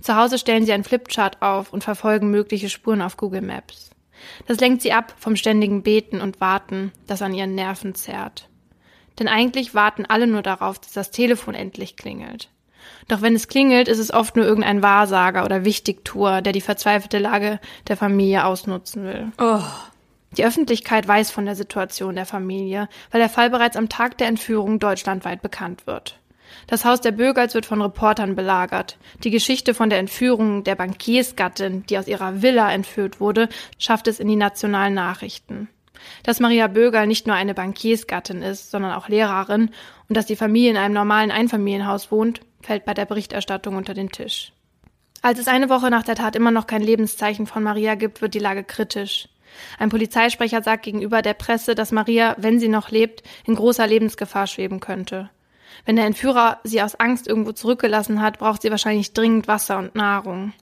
Speaker 2: Zu Hause stellen sie ein Flipchart auf und verfolgen mögliche Spuren auf Google Maps. Das lenkt sie ab vom ständigen Beten und Warten, das an ihren Nerven zerrt. Denn eigentlich warten alle nur darauf, dass das Telefon endlich klingelt. Doch wenn es klingelt, ist es oft nur irgendein Wahrsager oder Wichtigtuer, der die verzweifelte Lage der Familie ausnutzen will.
Speaker 1: Oh.
Speaker 2: Die Öffentlichkeit weiß von der Situation der Familie, weil der Fall bereits am Tag der Entführung deutschlandweit bekannt wird. Das Haus der Bürgers wird von Reportern belagert. Die Geschichte von der Entführung der Bankiersgattin, die aus ihrer Villa entführt wurde, schafft es in die nationalen Nachrichten. Dass Maria Bögerl nicht nur eine Bankiersgattin ist, sondern auch Lehrerin und dass die Familie in einem normalen Einfamilienhaus wohnt, fällt bei der Berichterstattung unter den Tisch. Als es eine Woche nach der Tat immer noch kein Lebenszeichen von Maria gibt, wird die Lage kritisch. Ein Polizeisprecher sagt gegenüber der Presse, dass Maria, wenn sie noch lebt, in großer Lebensgefahr schweben könnte. Wenn der Entführer sie aus Angst irgendwo zurückgelassen hat, braucht sie wahrscheinlich dringend Wasser und Nahrung.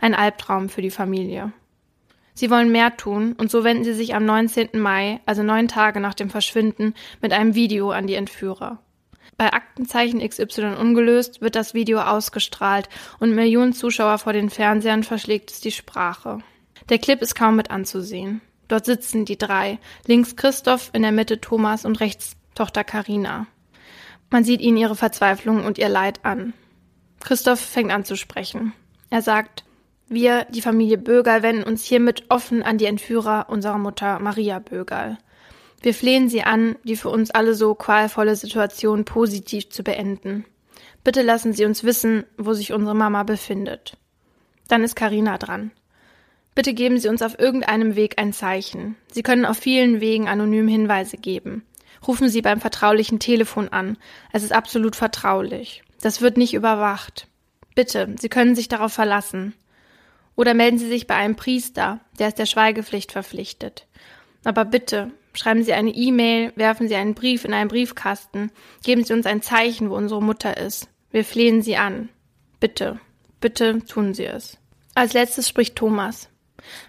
Speaker 2: Ein Albtraum für die Familie. Sie wollen mehr tun und so wenden sie sich am 19. Mai, also neun Tage nach dem Verschwinden, mit einem Video an die Entführer. Bei Aktenzeichen XY ungelöst wird das Video ausgestrahlt und Millionen Zuschauer vor den Fernsehern verschlägt es die Sprache. Der Clip ist kaum mit anzusehen. Dort sitzen die drei. Links Christoph, in der Mitte Thomas und rechts Tochter Karina. Man sieht ihnen ihre Verzweiflung und ihr Leid an. Christoph fängt an zu sprechen. Er sagt, wir, die Familie Bögerl, wenden uns hiermit offen an die Entführer unserer Mutter Maria Bögerl. Wir flehen sie an, die für uns alle so qualvolle Situation positiv zu beenden. Bitte lassen Sie uns wissen, wo sich unsere Mama befindet. Dann ist Karina dran. Bitte geben Sie uns auf irgendeinem Weg ein Zeichen. Sie können auf vielen Wegen anonym Hinweise geben. Rufen Sie beim vertraulichen Telefon an. Es ist absolut vertraulich. Das wird nicht überwacht. Bitte, Sie können sich darauf verlassen. Oder melden Sie sich bei einem Priester, der ist der Schweigepflicht verpflichtet. Aber bitte, schreiben Sie eine E-Mail, werfen Sie einen Brief in einen Briefkasten, geben Sie uns ein Zeichen, wo unsere Mutter ist. Wir flehen Sie an. Bitte, bitte tun Sie es. Als letztes spricht Thomas.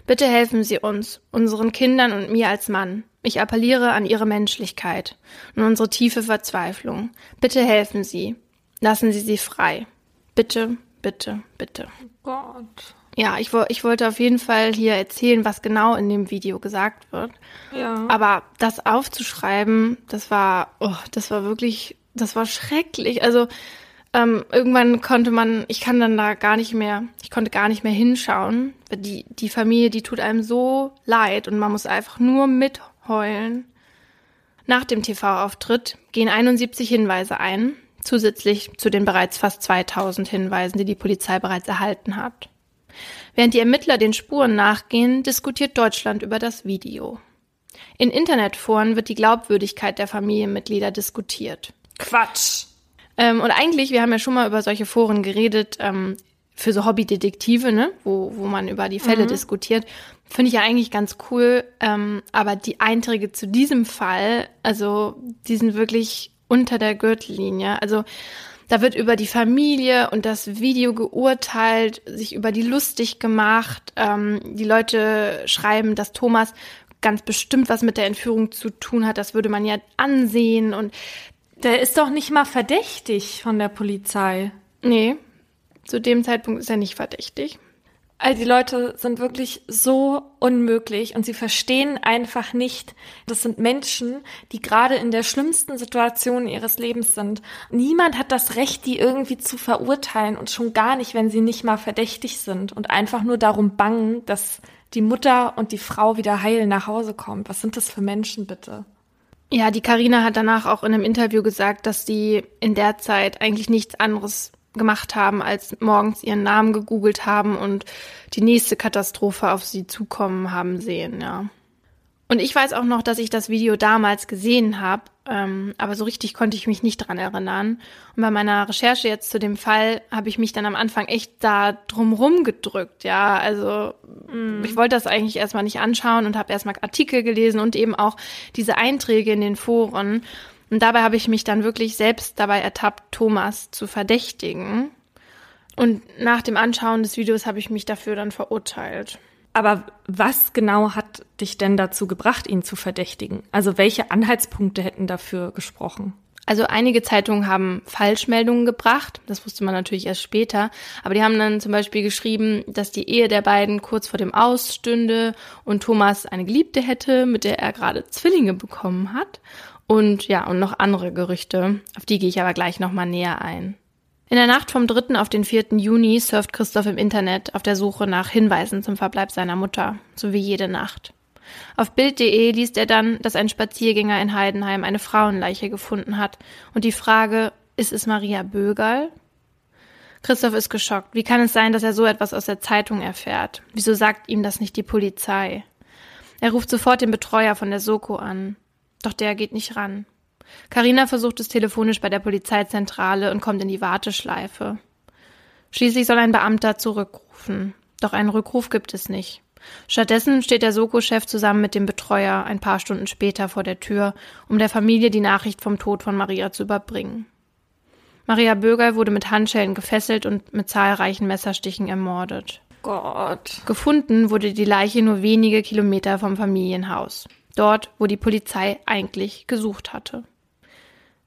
Speaker 2: Bitte helfen Sie uns, unseren Kindern und mir als Mann. Ich appelliere an Ihre Menschlichkeit und unsere tiefe Verzweiflung. Bitte helfen Sie. Lassen Sie sie frei. Bitte, bitte, bitte.
Speaker 1: Oh Gott.
Speaker 2: Ja, ich, ich wollte auf jeden Fall hier erzählen, was genau in dem Video gesagt wird.
Speaker 1: Ja.
Speaker 2: Aber das aufzuschreiben, das war, oh, das war wirklich, das war schrecklich. Also ähm, irgendwann konnte man, ich kann dann da gar nicht mehr, ich konnte gar nicht mehr hinschauen. Die, die Familie, die tut einem so leid und man muss einfach nur mitheulen. Nach dem TV-Auftritt gehen 71 Hinweise ein, zusätzlich zu den bereits fast 2000 Hinweisen, die die Polizei bereits erhalten hat. Während die Ermittler den Spuren nachgehen, diskutiert Deutschland über das Video. In Internetforen wird die Glaubwürdigkeit der Familienmitglieder diskutiert.
Speaker 1: Quatsch.
Speaker 2: Ähm, und eigentlich, wir haben ja schon mal über solche Foren geredet, ähm, für so Hobbydetektive, ne, wo, wo man über die Fälle mhm. diskutiert. Finde ich ja eigentlich ganz cool. Ähm, aber die Einträge zu diesem Fall, also die sind wirklich unter der Gürtellinie. Also da wird über die Familie und das Video geurteilt, sich über die lustig gemacht. Ähm, die Leute schreiben, dass Thomas ganz bestimmt was mit der Entführung zu tun hat. Das würde man ja ansehen. Und
Speaker 1: der ist doch nicht mal verdächtig von der Polizei.
Speaker 2: Nee, zu dem Zeitpunkt ist er nicht verdächtig.
Speaker 1: All die Leute sind wirklich so unmöglich und sie verstehen einfach nicht, das sind Menschen, die gerade in der schlimmsten Situation ihres Lebens sind. Niemand hat das Recht, die irgendwie zu verurteilen und schon gar nicht, wenn sie nicht mal verdächtig sind und einfach nur darum bangen, dass die Mutter und die Frau wieder heil nach Hause kommt. Was sind das für Menschen bitte?
Speaker 2: Ja, die Karina hat danach auch in einem Interview gesagt, dass sie in der Zeit eigentlich nichts anderes gemacht haben, als morgens ihren Namen gegoogelt haben und die nächste Katastrophe auf sie zukommen haben sehen, ja. Und ich weiß auch noch, dass ich das Video damals gesehen habe, ähm, aber so richtig konnte ich mich nicht dran erinnern. Und bei meiner Recherche jetzt zu dem Fall habe ich mich dann am Anfang echt da drumrum gedrückt, ja. Also mm. ich wollte das eigentlich erstmal nicht anschauen und habe erstmal Artikel gelesen und eben auch diese Einträge in den Foren. Und dabei habe ich mich dann wirklich selbst dabei ertappt, Thomas zu verdächtigen. Und nach dem Anschauen des Videos habe ich mich dafür dann verurteilt.
Speaker 1: Aber was genau hat dich denn dazu gebracht, ihn zu verdächtigen? Also welche Anhaltspunkte hätten dafür gesprochen?
Speaker 2: Also einige Zeitungen haben Falschmeldungen gebracht, das wusste man natürlich erst später, aber die haben dann zum Beispiel geschrieben, dass die Ehe der beiden kurz vor dem Aus stünde und Thomas eine Geliebte hätte, mit der er gerade Zwillinge bekommen hat und ja, und noch andere Gerüchte. Auf die gehe ich aber gleich nochmal näher ein. In der Nacht vom 3. auf den 4. Juni surft Christoph im Internet auf der Suche nach Hinweisen zum Verbleib seiner Mutter, so wie jede Nacht. Auf Bild.de liest er dann, dass ein Spaziergänger in Heidenheim eine Frauenleiche gefunden hat und die Frage, ist es Maria Bögerl? Christoph ist geschockt. Wie kann es sein, dass er so etwas aus der Zeitung erfährt? Wieso sagt ihm das nicht die Polizei? Er ruft sofort den Betreuer von der Soko an. Doch der geht nicht ran. Karina versucht es telefonisch bei der Polizeizentrale und kommt in die Warteschleife. Schließlich soll ein Beamter zurückrufen. Doch einen Rückruf gibt es nicht. Stattdessen steht der Soko-Chef zusammen mit dem Betreuer ein paar Stunden später vor der Tür, um der Familie die Nachricht vom Tod von Maria zu überbringen. Maria Bögerl wurde mit Handschellen gefesselt und mit zahlreichen Messerstichen ermordet.
Speaker 1: Gott.
Speaker 2: Gefunden wurde die Leiche nur wenige Kilometer vom Familienhaus dort, wo die Polizei eigentlich gesucht hatte.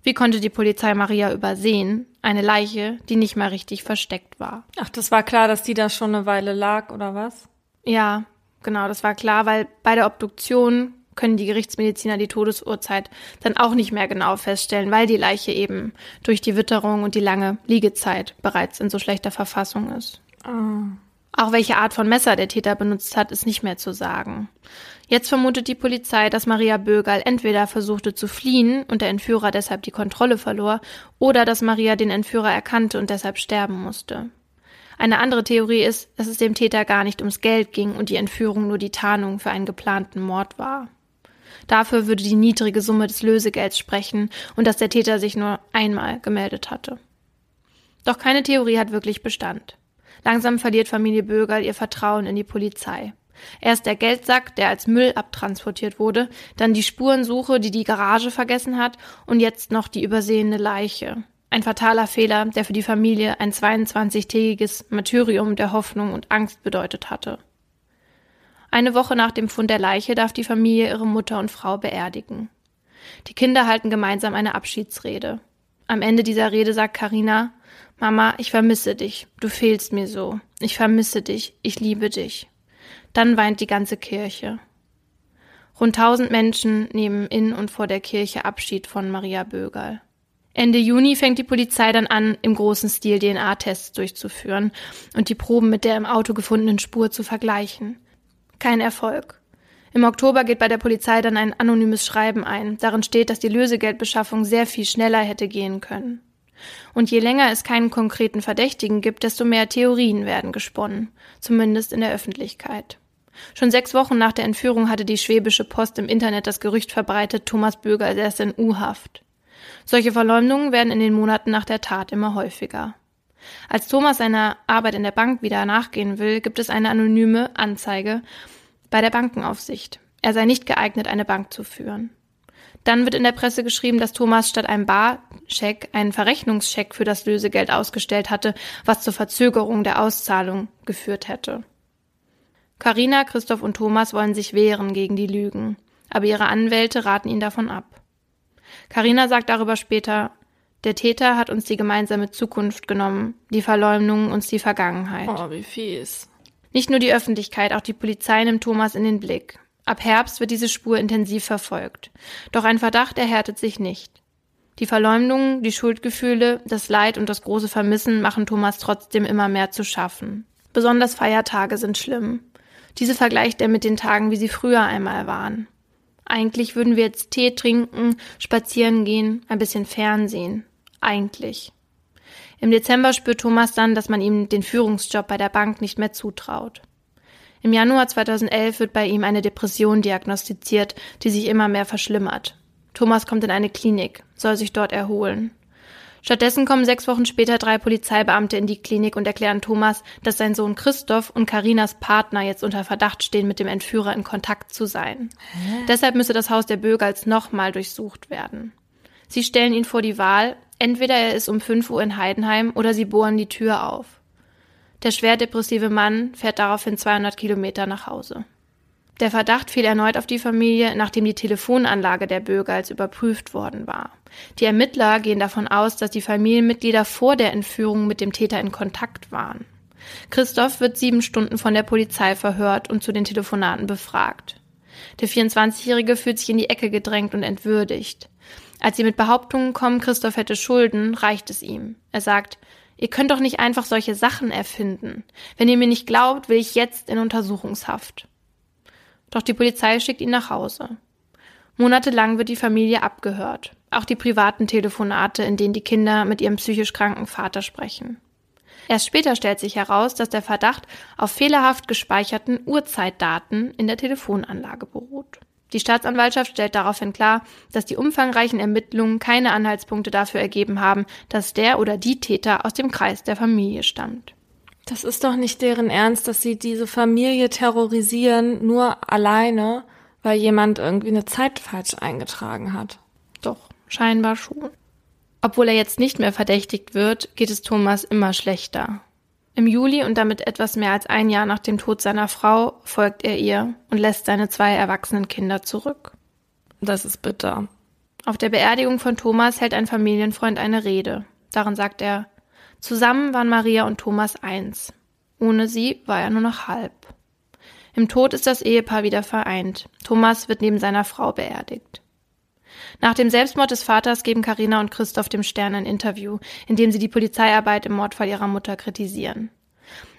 Speaker 2: Wie konnte die Polizei Maria übersehen? Eine Leiche, die nicht mal richtig versteckt war.
Speaker 1: Ach, das war klar, dass die da schon eine Weile lag, oder was?
Speaker 2: Ja, genau, das war klar, weil bei der Obduktion können die Gerichtsmediziner die Todesurzeit dann auch nicht mehr genau feststellen, weil die Leiche eben durch die Witterung und die lange Liegezeit bereits in so schlechter Verfassung ist.
Speaker 1: Oh.
Speaker 2: Auch welche Art von Messer der Täter benutzt hat, ist nicht mehr zu sagen. Jetzt vermutet die Polizei, dass Maria Bögerl entweder versuchte zu fliehen und der Entführer deshalb die Kontrolle verlor, oder dass Maria den Entführer erkannte und deshalb sterben musste. Eine andere Theorie ist, dass es dem Täter gar nicht ums Geld ging und die Entführung nur die Tarnung für einen geplanten Mord war. Dafür würde die niedrige Summe des Lösegelds sprechen und dass der Täter sich nur einmal gemeldet hatte. Doch keine Theorie hat wirklich Bestand. Langsam verliert Familie Bögerl ihr Vertrauen in die Polizei. Erst der Geldsack, der als Müll abtransportiert wurde, dann die Spurensuche, die die Garage vergessen hat und jetzt noch die übersehene Leiche. Ein fataler Fehler, der für die Familie ein 22-tägiges Martyrium der Hoffnung und Angst bedeutet hatte. Eine Woche nach dem Fund der Leiche darf die Familie ihre Mutter und Frau beerdigen. Die Kinder halten gemeinsam eine Abschiedsrede. Am Ende dieser Rede sagt Karina, Mama, ich vermisse dich. Du fehlst mir so. Ich vermisse dich. Ich liebe dich. Dann weint die ganze Kirche. Rund tausend Menschen nehmen in und vor der Kirche Abschied von Maria Bögerl. Ende Juni fängt die Polizei dann an, im großen Stil DNA-Tests durchzuführen und die Proben mit der im Auto gefundenen Spur zu vergleichen. Kein Erfolg. Im Oktober geht bei der Polizei dann ein anonymes Schreiben ein. Darin steht, dass die Lösegeldbeschaffung sehr viel schneller hätte gehen können. Und je länger es keinen konkreten Verdächtigen gibt, desto mehr Theorien werden gesponnen, zumindest in der Öffentlichkeit. Schon sechs Wochen nach der Entführung hatte die Schwäbische Post im Internet das Gerücht verbreitet, Thomas Böger säße in U-Haft. Solche Verleumdungen werden in den Monaten nach der Tat immer häufiger. Als Thomas seiner Arbeit in der Bank wieder nachgehen will, gibt es eine anonyme Anzeige bei der Bankenaufsicht. Er sei nicht geeignet, eine Bank zu führen. Dann wird in der Presse geschrieben, dass Thomas statt einem Barcheck einen Verrechnungscheck für das Lösegeld ausgestellt hatte, was zur Verzögerung der Auszahlung geführt hätte. Carina, Christoph und Thomas wollen sich wehren gegen die Lügen, aber ihre Anwälte raten ihn davon ab. Carina sagt darüber später, der Täter hat uns die gemeinsame Zukunft genommen, die Verleumdung uns die Vergangenheit.
Speaker 1: Oh, wie fies.
Speaker 2: Nicht nur die Öffentlichkeit, auch die Polizei nimmt Thomas in den Blick. Ab Herbst wird diese Spur intensiv verfolgt. Doch ein Verdacht erhärtet sich nicht. Die Verleumdung, die Schuldgefühle, das Leid und das große Vermissen machen Thomas trotzdem immer mehr zu schaffen. Besonders Feiertage sind schlimm. Diese vergleicht er mit den Tagen, wie sie früher einmal waren. Eigentlich würden wir jetzt Tee trinken, spazieren gehen, ein bisschen Fernsehen. Eigentlich. Im Dezember spürt Thomas dann, dass man ihm den Führungsjob bei der Bank nicht mehr zutraut. Im Januar 2011 wird bei ihm eine Depression diagnostiziert, die sich immer mehr verschlimmert. Thomas kommt in eine Klinik, soll sich dort erholen. Stattdessen kommen sechs Wochen später drei Polizeibeamte in die Klinik und erklären Thomas, dass sein Sohn Christoph und Karinas Partner jetzt unter Verdacht stehen, mit dem Entführer in Kontakt zu sein. Hä? Deshalb müsse das Haus der Bürgers nochmal durchsucht werden. Sie stellen ihn vor die Wahl, entweder er ist um 5 Uhr in Heidenheim oder sie bohren die Tür auf. Der schwer depressive Mann fährt daraufhin 200 Kilometer nach Hause. Der Verdacht fiel erneut auf die Familie, nachdem die Telefonanlage der Bürger als überprüft worden war. Die Ermittler gehen davon aus, dass die Familienmitglieder vor der Entführung mit dem Täter in Kontakt waren. Christoph wird sieben Stunden von der Polizei verhört und zu den Telefonaten befragt. Der 24-Jährige fühlt sich in die Ecke gedrängt und entwürdigt. Als sie mit Behauptungen kommen, Christoph hätte Schulden, reicht es ihm. Er sagt, Ihr könnt doch nicht einfach solche Sachen erfinden. Wenn ihr mir nicht glaubt, will ich jetzt in Untersuchungshaft. Doch die Polizei schickt ihn nach Hause. Monatelang wird die Familie abgehört, auch die privaten Telefonate, in denen die Kinder mit ihrem psychisch kranken Vater sprechen. Erst später stellt sich heraus, dass der Verdacht auf fehlerhaft gespeicherten Uhrzeitdaten in der Telefonanlage beruht. Die Staatsanwaltschaft stellt daraufhin klar, dass die umfangreichen Ermittlungen keine Anhaltspunkte dafür ergeben haben, dass der oder die Täter aus dem Kreis der Familie stammt.
Speaker 1: Das ist doch nicht deren Ernst, dass sie diese Familie terrorisieren, nur alleine, weil jemand irgendwie eine Zeit falsch eingetragen hat.
Speaker 2: Doch, scheinbar schon. Obwohl er jetzt nicht mehr verdächtigt wird, geht es Thomas immer schlechter. Im Juli und damit etwas mehr als ein Jahr nach dem Tod seiner Frau folgt er ihr und lässt seine zwei erwachsenen Kinder zurück.
Speaker 1: Das ist bitter.
Speaker 2: Auf der Beerdigung von Thomas hält ein Familienfreund eine Rede. Darin sagt er, zusammen waren Maria und Thomas eins. Ohne sie war er nur noch halb. Im Tod ist das Ehepaar wieder vereint. Thomas wird neben seiner Frau beerdigt. Nach dem Selbstmord des Vaters geben Karina und Christoph dem Stern ein Interview, in dem sie die Polizeiarbeit im Mordfall ihrer Mutter kritisieren.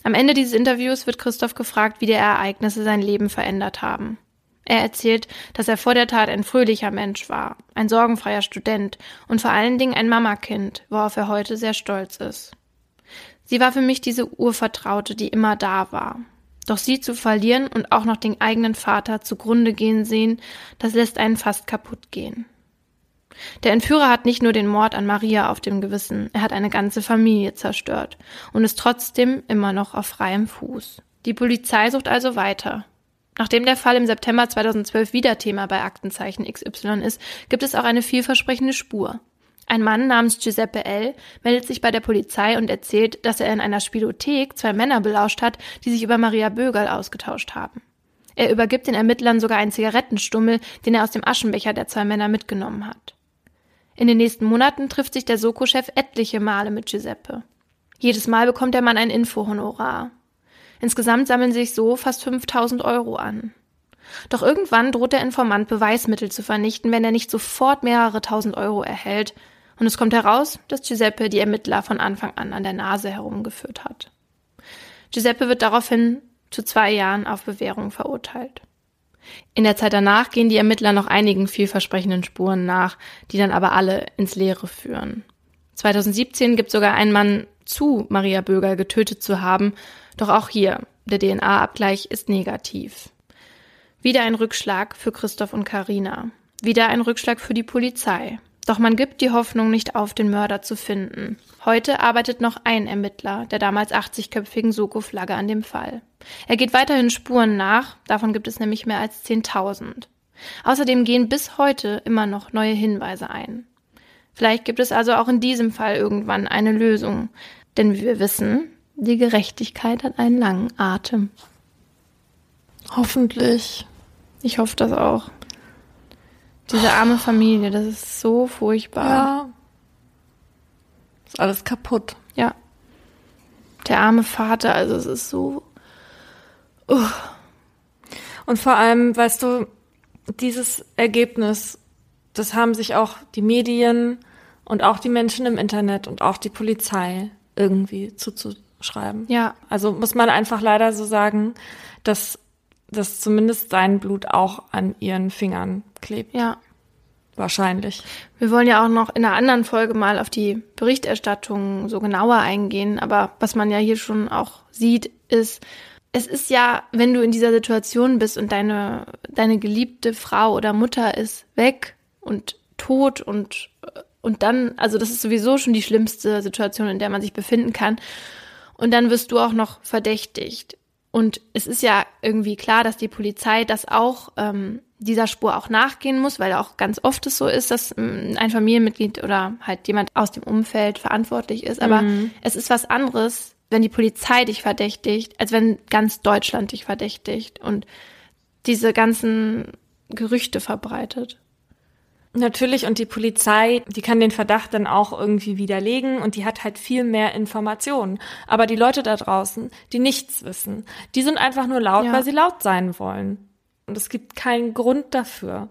Speaker 2: Am Ende dieses Interviews wird Christoph gefragt, wie die Ereignisse sein Leben verändert haben. Er erzählt, dass er vor der Tat ein fröhlicher Mensch war, ein sorgenfreier Student und vor allen Dingen ein Mamakind, worauf er heute sehr stolz ist. Sie war für mich diese Urvertraute, die immer da war. Doch sie zu verlieren und auch noch den eigenen Vater zugrunde gehen sehen, das lässt einen fast kaputt gehen. Der Entführer hat nicht nur den Mord an Maria auf dem Gewissen, er hat eine ganze Familie zerstört und ist trotzdem immer noch auf freiem Fuß. Die Polizei sucht also weiter. Nachdem der Fall im September 2012 wieder Thema bei Aktenzeichen XY ist, gibt es auch eine vielversprechende Spur. Ein Mann namens Giuseppe L. meldet sich bei der Polizei und erzählt, dass er in einer Spielothek zwei Männer belauscht hat, die sich über Maria Bögerl ausgetauscht haben. Er übergibt den Ermittlern sogar einen Zigarettenstummel, den er aus dem Aschenbecher der zwei Männer mitgenommen hat. In den nächsten Monaten trifft sich der Soko-Chef etliche Male mit Giuseppe. Jedes Mal bekommt der Mann ein Infohonorar. Insgesamt sammeln sich so fast 5000 Euro an. Doch irgendwann droht der Informant Beweismittel zu vernichten, wenn er nicht sofort mehrere tausend Euro erhält. Und es kommt heraus, dass Giuseppe die Ermittler von Anfang an an der Nase herumgeführt hat. Giuseppe wird daraufhin zu zwei Jahren auf Bewährung verurteilt. In der Zeit danach gehen die Ermittler noch einigen vielversprechenden Spuren nach, die dann aber alle ins Leere führen. 2017 gibt sogar ein Mann zu, Maria Böger getötet zu haben, doch auch hier, der DNA-Abgleich ist negativ. Wieder ein Rückschlag für Christoph und Karina. Wieder ein Rückschlag für die Polizei. Doch man gibt die Hoffnung nicht auf, den Mörder zu finden. Heute arbeitet noch ein Ermittler der damals 80-köpfigen Soko-Flagge an dem Fall. Er geht weiterhin Spuren nach, davon gibt es nämlich mehr als 10.000. Außerdem gehen bis heute immer noch neue Hinweise ein. Vielleicht gibt es also auch in diesem Fall irgendwann eine Lösung. Denn wie wir wissen, die Gerechtigkeit hat einen langen Atem.
Speaker 1: Hoffentlich.
Speaker 2: Ich hoffe das auch. Diese arme Familie, das ist so furchtbar.
Speaker 1: Ja. Ist alles kaputt.
Speaker 2: Ja. Der arme Vater, also es ist so. Uh.
Speaker 1: Und vor allem, weißt du, dieses Ergebnis, das haben sich auch die Medien und auch die Menschen im Internet und auch die Polizei irgendwie zuzuschreiben.
Speaker 2: Ja.
Speaker 1: Also muss man einfach leider so sagen, dass dass zumindest sein Blut auch an ihren Fingern klebt.
Speaker 2: Ja.
Speaker 1: Wahrscheinlich.
Speaker 2: Wir wollen ja auch noch in einer anderen Folge mal auf die Berichterstattung so genauer eingehen. Aber was man ja hier schon auch sieht, ist, es ist ja, wenn du in dieser Situation bist und deine, deine geliebte Frau oder Mutter ist weg und tot und, und dann, also das ist sowieso schon die schlimmste Situation, in der man sich befinden kann. Und dann wirst du auch noch verdächtigt. Und es ist ja irgendwie klar, dass die Polizei das auch ähm, dieser Spur auch nachgehen muss, weil auch ganz oft es so ist, dass ähm, ein Familienmitglied oder halt jemand aus dem Umfeld verantwortlich ist. Aber mhm. es ist was anderes, wenn die Polizei dich verdächtigt, als wenn ganz Deutschland dich verdächtigt und diese ganzen Gerüchte verbreitet.
Speaker 1: Natürlich, und die Polizei, die kann den Verdacht dann auch irgendwie widerlegen und die hat halt viel mehr Informationen. Aber die Leute da draußen, die nichts wissen, die sind einfach nur laut, ja. weil sie laut sein wollen. Und es gibt keinen Grund dafür.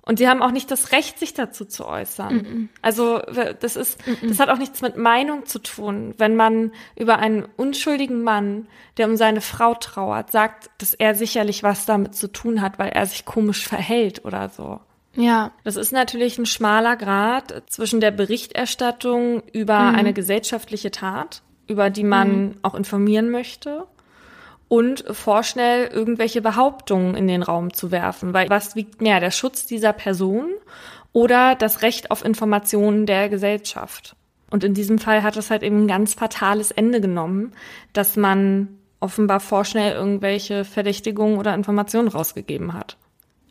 Speaker 1: Und sie haben auch nicht das Recht, sich dazu zu äußern. Mm -mm. Also das ist, mm das hat auch nichts mit Meinung zu tun. Wenn man über einen unschuldigen Mann, der um seine Frau trauert, sagt, dass er sicherlich was damit zu tun hat, weil er sich komisch verhält oder so.
Speaker 2: Ja.
Speaker 1: Das ist natürlich ein schmaler Grad zwischen der Berichterstattung über mhm. eine gesellschaftliche Tat, über die man mhm. auch informieren möchte, und vorschnell irgendwelche Behauptungen in den Raum zu werfen. Weil was wiegt mehr, der Schutz dieser Person oder das Recht auf Informationen der Gesellschaft? Und in diesem Fall hat es halt eben ein ganz fatales Ende genommen, dass man offenbar vorschnell irgendwelche Verdächtigungen oder Informationen rausgegeben hat.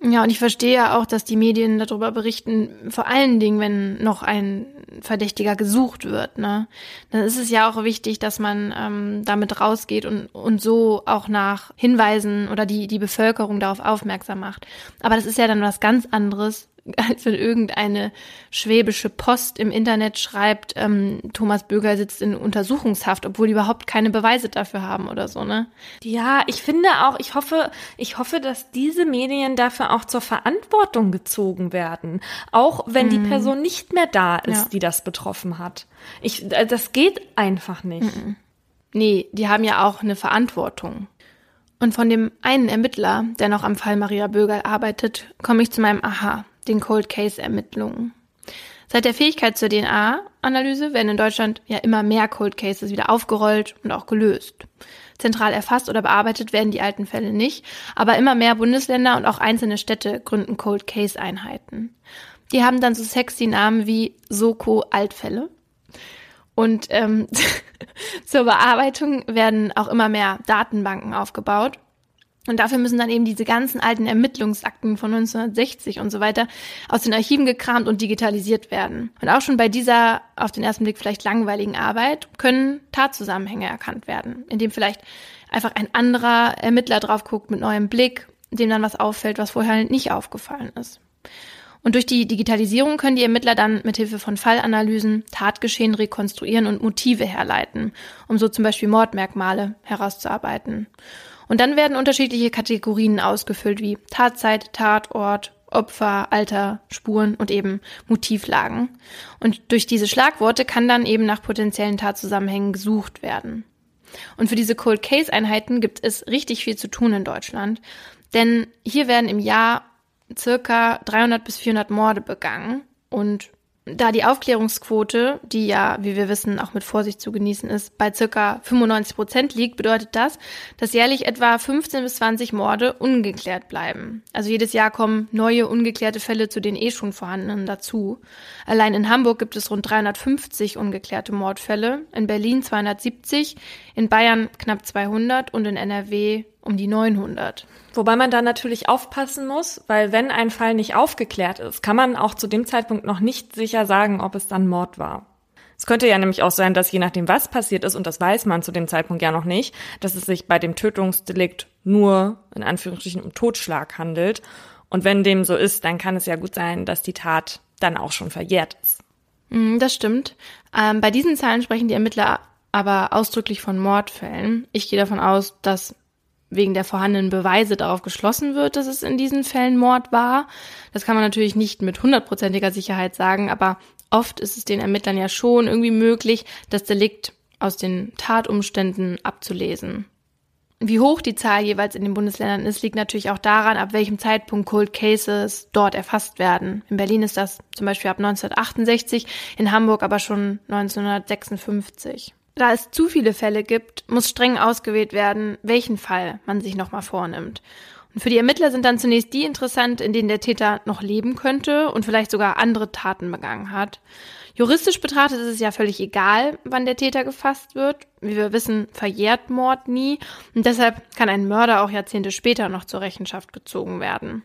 Speaker 2: Ja, und ich verstehe ja auch, dass die Medien darüber berichten, vor allen Dingen, wenn noch ein Verdächtiger gesucht wird. Ne? Dann ist es ja auch wichtig, dass man ähm, damit rausgeht und, und so auch nach Hinweisen oder die, die Bevölkerung darauf aufmerksam macht. Aber das ist ja dann was ganz anderes, als wenn irgendeine schwäbische Post im Internet schreibt, ähm, Thomas Böger sitzt in Untersuchungshaft, obwohl die überhaupt keine Beweise dafür haben oder so, ne?
Speaker 1: Ja, ich finde auch, ich hoffe, ich hoffe, dass diese Medien dafür auch zur Verantwortung gezogen werden. Auch wenn mhm. die Person nicht mehr da ist, ja. die das betroffen hat. Ich, äh, das geht einfach nicht. Mhm.
Speaker 2: nee, die haben ja auch eine Verantwortung. Und von dem einen Ermittler, der noch am Fall Maria Bögerl arbeitet, komme ich zu meinem Aha, den Cold Case Ermittlungen. Seit der Fähigkeit zur DNA-Analyse werden in Deutschland ja immer mehr Cold Cases wieder aufgerollt und auch gelöst. Zentral erfasst oder bearbeitet werden die alten Fälle nicht, aber immer mehr Bundesländer und auch einzelne Städte gründen Cold Case Einheiten. Die haben dann so sexy Namen wie Soko Altfälle. Und ähm, <laughs> zur Bearbeitung werden auch immer mehr Datenbanken aufgebaut. Und dafür müssen dann eben diese ganzen alten Ermittlungsakten von 1960 und so weiter aus den Archiven gekramt und digitalisiert werden. Und auch schon bei dieser auf den ersten Blick vielleicht langweiligen Arbeit können Tatzusammenhänge erkannt werden, indem vielleicht einfach ein anderer Ermittler drauf guckt mit neuem Blick, dem dann was auffällt, was vorher nicht aufgefallen ist. Und durch die Digitalisierung können die Ermittler dann mithilfe von Fallanalysen Tatgeschehen rekonstruieren und Motive herleiten, um so zum Beispiel Mordmerkmale herauszuarbeiten. Und dann werden unterschiedliche Kategorien ausgefüllt wie Tatzeit, Tatort, Opfer, Alter, Spuren und eben Motivlagen. Und durch diese Schlagworte kann dann eben nach potenziellen Tatzusammenhängen gesucht werden. Und für diese Cold Case Einheiten gibt es richtig viel zu tun in Deutschland, denn hier werden im Jahr circa 300 bis 400 Morde begangen und da die Aufklärungsquote, die ja, wie wir wissen, auch mit Vorsicht zu genießen ist, bei circa 95 Prozent liegt, bedeutet das, dass jährlich etwa 15 bis 20 Morde ungeklärt bleiben. Also jedes Jahr kommen neue ungeklärte Fälle zu den eh schon vorhandenen dazu. Allein in Hamburg gibt es rund 350 ungeklärte Mordfälle, in Berlin 270, in Bayern knapp 200 und in NRW um die 900.
Speaker 1: Wobei man da natürlich aufpassen muss, weil wenn ein Fall nicht aufgeklärt ist, kann man auch zu dem Zeitpunkt noch nicht sicher sagen, ob es dann Mord war. Es könnte ja nämlich auch sein, dass je nachdem, was passiert ist, und das weiß man zu dem Zeitpunkt ja noch nicht, dass es sich bei dem Tötungsdelikt nur in Anführungsstrichen um Totschlag handelt. Und wenn dem so ist, dann kann es ja gut sein, dass die Tat dann auch schon verjährt ist.
Speaker 2: Mm, das stimmt. Ähm, bei diesen Zahlen sprechen die Ermittler aber ausdrücklich von Mordfällen. Ich gehe davon aus, dass wegen der vorhandenen Beweise darauf geschlossen wird, dass es in diesen Fällen Mord war. Das kann man natürlich nicht mit hundertprozentiger Sicherheit sagen, aber oft ist es den Ermittlern ja schon irgendwie möglich, das Delikt aus den Tatumständen abzulesen. Wie hoch die Zahl jeweils in den Bundesländern ist, liegt natürlich auch daran, ab welchem Zeitpunkt Cold Cases dort erfasst werden. In Berlin ist das zum Beispiel ab 1968, in Hamburg aber schon 1956. Da es zu viele Fälle gibt, muss streng ausgewählt werden, welchen Fall man sich nochmal vornimmt. Und für die Ermittler sind dann zunächst die interessant, in denen der Täter noch leben könnte und vielleicht sogar andere Taten begangen hat. Juristisch betrachtet ist es ja völlig egal, wann der Täter gefasst wird. Wie wir wissen, verjährt Mord nie und deshalb kann ein Mörder auch Jahrzehnte später noch zur Rechenschaft gezogen werden.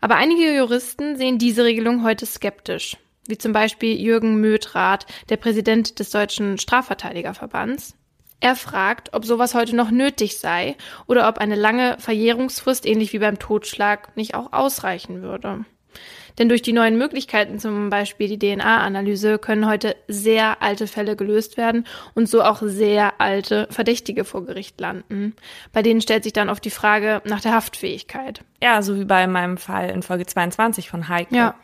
Speaker 2: Aber einige Juristen sehen diese Regelung heute skeptisch wie zum Beispiel Jürgen Mödrath, der Präsident des Deutschen Strafverteidigerverbands. Er fragt, ob sowas heute noch nötig sei oder ob eine lange Verjährungsfrist ähnlich wie beim Totschlag nicht auch ausreichen würde. Denn durch die neuen Möglichkeiten, zum Beispiel die DNA-Analyse, können heute sehr alte Fälle gelöst werden und so auch sehr alte Verdächtige vor Gericht landen. Bei denen stellt sich dann oft die Frage nach der Haftfähigkeit.
Speaker 1: Ja, so wie bei meinem Fall in Folge 22 von Heike.
Speaker 2: Ja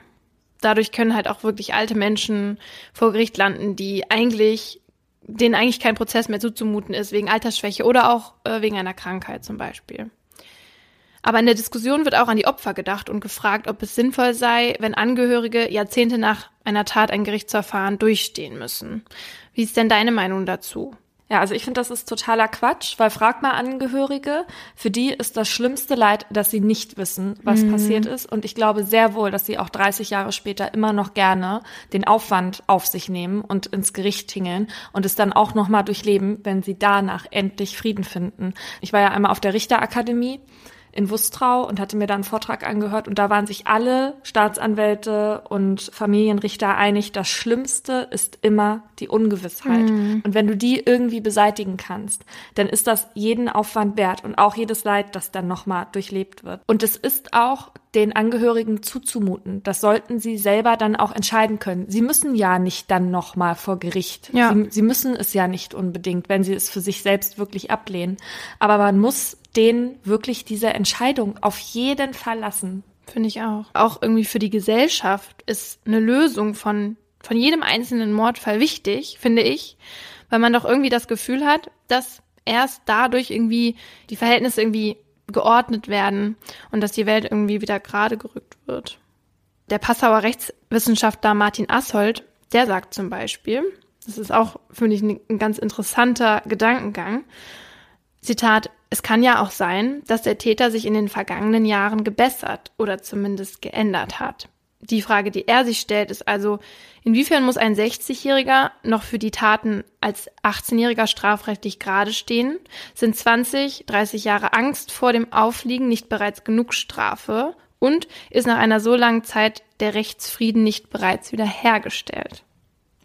Speaker 2: dadurch können halt auch wirklich alte Menschen vor Gericht landen, die eigentlich denen eigentlich kein Prozess mehr zuzumuten ist, wegen Altersschwäche oder auch äh, wegen einer Krankheit zum Beispiel. Aber in der Diskussion wird auch an die Opfer gedacht und gefragt, ob es sinnvoll sei, wenn Angehörige Jahrzehnte nach einer Tat ein Gerichtsverfahren durchstehen müssen. Wie ist denn deine Meinung dazu?
Speaker 1: Ja, also ich finde, das ist totaler Quatsch, weil frag mal Angehörige, für die ist das schlimmste Leid, dass sie nicht wissen, was mhm. passiert ist. Und ich glaube sehr wohl, dass sie auch 30 Jahre später immer noch gerne den Aufwand auf sich nehmen und ins Gericht tingeln und es dann auch nochmal durchleben, wenn sie danach endlich Frieden finden. Ich war ja einmal auf der Richterakademie in Wustrau und hatte mir da einen Vortrag angehört und da waren sich alle Staatsanwälte und Familienrichter einig, das Schlimmste ist immer die Ungewissheit. Mhm. Und wenn du die irgendwie beseitigen kannst, dann ist das jeden Aufwand wert und auch jedes Leid, das dann nochmal durchlebt wird. Und es ist auch den Angehörigen zuzumuten. Das sollten sie selber dann auch entscheiden können. Sie müssen ja nicht dann nochmal vor Gericht. Ja. Sie, sie müssen es ja nicht unbedingt, wenn sie es für sich selbst wirklich ablehnen. Aber man muss denen wirklich diese Entscheidung auf jeden Fall lassen.
Speaker 2: Finde ich auch. Auch irgendwie für die Gesellschaft ist eine Lösung von, von jedem einzelnen Mordfall wichtig, finde ich, weil man doch irgendwie das Gefühl hat, dass erst dadurch irgendwie die Verhältnisse irgendwie geordnet werden und dass die Welt irgendwie wieder gerade gerückt wird. Der Passauer Rechtswissenschaftler Martin Ashold, der sagt zum Beispiel, das ist auch, finde ich, ein ganz interessanter Gedankengang, Zitat, es kann ja auch sein, dass der Täter sich in den vergangenen Jahren gebessert oder zumindest geändert hat. Die Frage, die er sich stellt, ist also, inwiefern muss ein 60-Jähriger noch für die Taten als 18-Jähriger strafrechtlich gerade stehen? Sind 20, 30 Jahre Angst vor dem Aufliegen nicht bereits genug Strafe? Und ist nach einer so langen Zeit der Rechtsfrieden nicht bereits wiederhergestellt?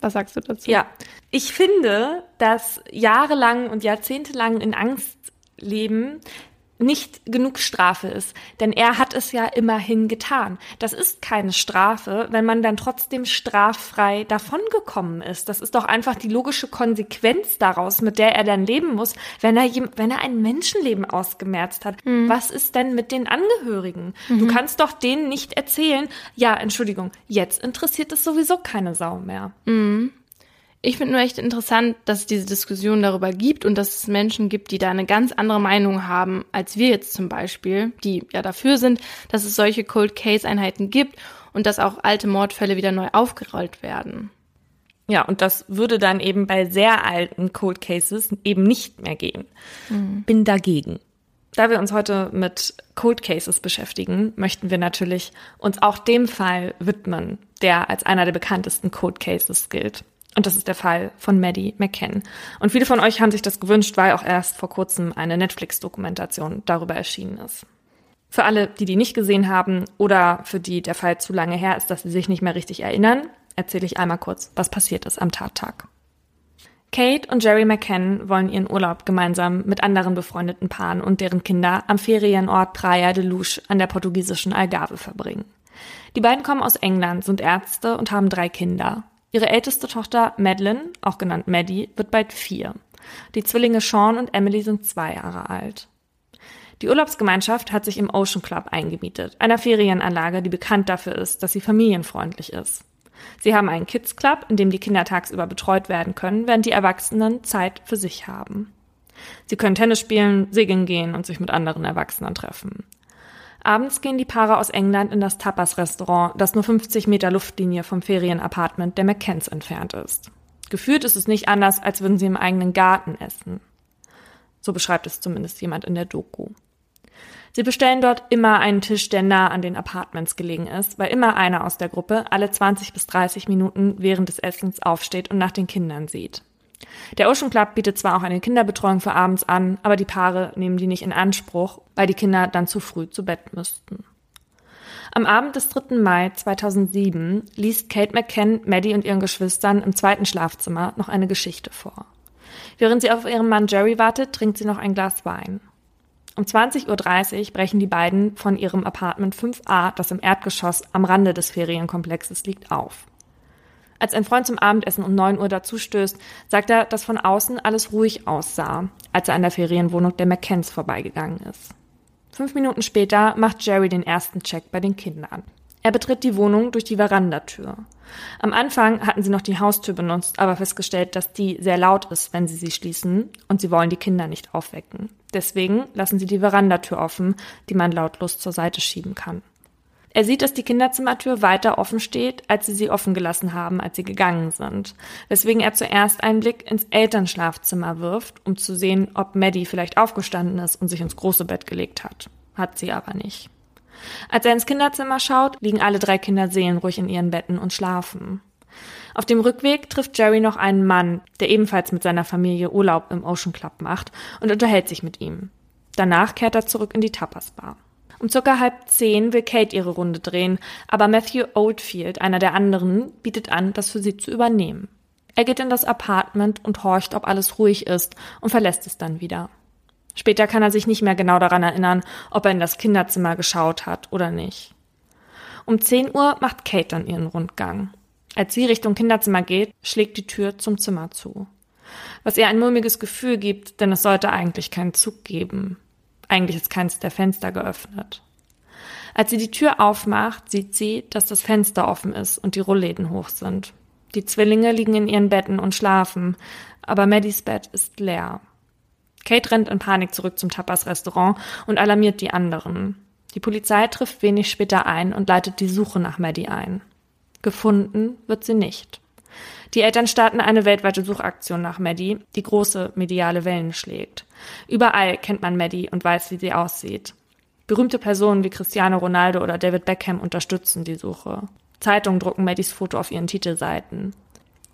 Speaker 2: Was sagst du dazu?
Speaker 1: Ja, ich finde, dass jahrelang und jahrzehntelang in Angst leben nicht genug Strafe ist. Denn er hat es ja immerhin getan. Das ist keine Strafe, wenn man dann trotzdem straffrei davongekommen ist. Das ist doch einfach die logische Konsequenz daraus, mit der er dann leben muss, wenn er, wenn er ein Menschenleben ausgemerzt hat. Mhm. Was ist denn mit den Angehörigen? Mhm. Du kannst doch denen nicht erzählen, ja, Entschuldigung, jetzt interessiert es sowieso keine Sau mehr.
Speaker 2: Mhm. Ich finde nur echt interessant, dass es diese Diskussion darüber gibt und dass es Menschen gibt, die da eine ganz andere Meinung haben als wir jetzt zum Beispiel, die ja dafür sind, dass es solche Cold Case Einheiten gibt und dass auch alte Mordfälle wieder neu aufgerollt werden.
Speaker 1: Ja, und das würde dann eben bei sehr alten Cold Cases eben nicht mehr gehen. Mhm. Bin dagegen. Da wir uns heute mit Cold Cases beschäftigen, möchten wir natürlich uns auch dem Fall widmen, der als einer der bekanntesten Cold Cases gilt. Und das ist der Fall von Maddie McCann. Und viele von euch haben sich das gewünscht, weil auch erst vor kurzem eine Netflix-Dokumentation darüber erschienen ist. Für alle, die die nicht gesehen haben oder für die der Fall zu lange her ist, dass sie sich nicht mehr richtig erinnern, erzähle ich einmal kurz, was passiert ist am Tattag. Kate und Jerry McCann wollen ihren Urlaub gemeinsam mit anderen befreundeten Paaren und deren Kinder am Ferienort Praia de Luz an der portugiesischen Algarve verbringen. Die beiden kommen aus England, sind Ärzte und haben drei Kinder. Ihre älteste Tochter Madeline, auch genannt Maddie, wird bald vier. Die Zwillinge Sean und Emily sind zwei Jahre alt. Die Urlaubsgemeinschaft hat sich im Ocean Club eingemietet, einer Ferienanlage, die bekannt dafür ist, dass sie familienfreundlich ist. Sie haben einen Kids Club, in dem die Kinder tagsüber betreut werden können, während die Erwachsenen Zeit für sich haben. Sie können Tennis spielen, segeln gehen und sich mit anderen Erwachsenen treffen. Abends gehen die Paare aus England in das Tapas-Restaurant, das nur 50 Meter Luftlinie vom Ferienapartment der McCanns entfernt ist. Gefühlt ist es nicht anders, als würden sie im eigenen Garten essen. So beschreibt es zumindest jemand in der Doku. Sie bestellen dort immer einen Tisch, der nah an den Apartments gelegen ist, weil immer einer aus der Gruppe alle 20 bis 30 Minuten während des Essens aufsteht und nach den Kindern sieht. Der Ocean Club bietet zwar auch eine Kinderbetreuung für abends an, aber die Paare nehmen die nicht in Anspruch, weil die Kinder dann zu früh zu Bett müssten. Am Abend des 3. Mai 2007 liest Kate McCann Maddie und ihren Geschwistern im zweiten Schlafzimmer noch eine Geschichte vor. Während sie auf ihren Mann Jerry wartet, trinkt sie noch ein Glas Wein. Um 20.30 Uhr brechen die beiden von ihrem Apartment 5a, das im Erdgeschoss am Rande des Ferienkomplexes liegt, auf. Als ein Freund zum Abendessen um 9 Uhr dazustößt, sagt er, dass von außen alles ruhig aussah, als er an der Ferienwohnung der McCanns vorbeigegangen ist. Fünf Minuten später macht Jerry den ersten Check bei den Kindern. Er betritt die Wohnung durch die Verandatür. Am Anfang hatten sie noch die Haustür benutzt, aber festgestellt, dass die sehr laut ist, wenn sie sie schließen, und sie wollen die Kinder nicht aufwecken. Deswegen lassen sie die Verandatür offen, die man lautlos zur Seite schieben kann. Er sieht, dass die Kinderzimmertür weiter offen steht, als sie sie offen gelassen haben, als sie gegangen sind, weswegen er zuerst einen Blick ins Elternschlafzimmer wirft, um zu sehen, ob Maddie vielleicht aufgestanden ist und sich ins große Bett gelegt hat. Hat sie aber nicht. Als er ins Kinderzimmer schaut, liegen alle drei Kinder seelenruhig in ihren Betten und schlafen. Auf dem Rückweg trifft Jerry noch einen Mann, der ebenfalls mit seiner Familie Urlaub im Ocean Club macht und unterhält sich mit ihm. Danach kehrt er zurück in die Tapas Bar. Um circa halb zehn will Kate ihre Runde drehen, aber Matthew Oldfield, einer der anderen, bietet an, das für sie zu übernehmen. Er geht in das Apartment und horcht, ob alles ruhig ist und verlässt es dann wieder. Später kann er sich nicht mehr genau daran erinnern, ob er in das Kinderzimmer geschaut hat oder nicht. Um 10 Uhr macht Kate dann ihren Rundgang. Als sie Richtung Kinderzimmer geht, schlägt die Tür zum Zimmer zu. Was ihr ein mulmiges Gefühl gibt, denn es sollte eigentlich keinen Zug geben. Eigentlich ist keins der Fenster geöffnet. Als sie die Tür aufmacht, sieht sie, dass das Fenster offen ist und die Rollläden hoch sind. Die Zwillinge liegen in ihren Betten und schlafen, aber Maddies Bett ist leer. Kate rennt in Panik zurück zum Tapas-Restaurant und alarmiert die anderen. Die Polizei trifft wenig später ein und leitet die Suche nach Maddie ein. Gefunden wird sie nicht. Die Eltern starten eine weltweite Suchaktion nach Maddie, die große mediale Wellen schlägt. Überall kennt man Maddie und weiß, wie sie aussieht. Berühmte Personen wie Cristiano Ronaldo oder David Beckham unterstützen die Suche. Zeitungen drucken Maddies Foto auf ihren Titelseiten.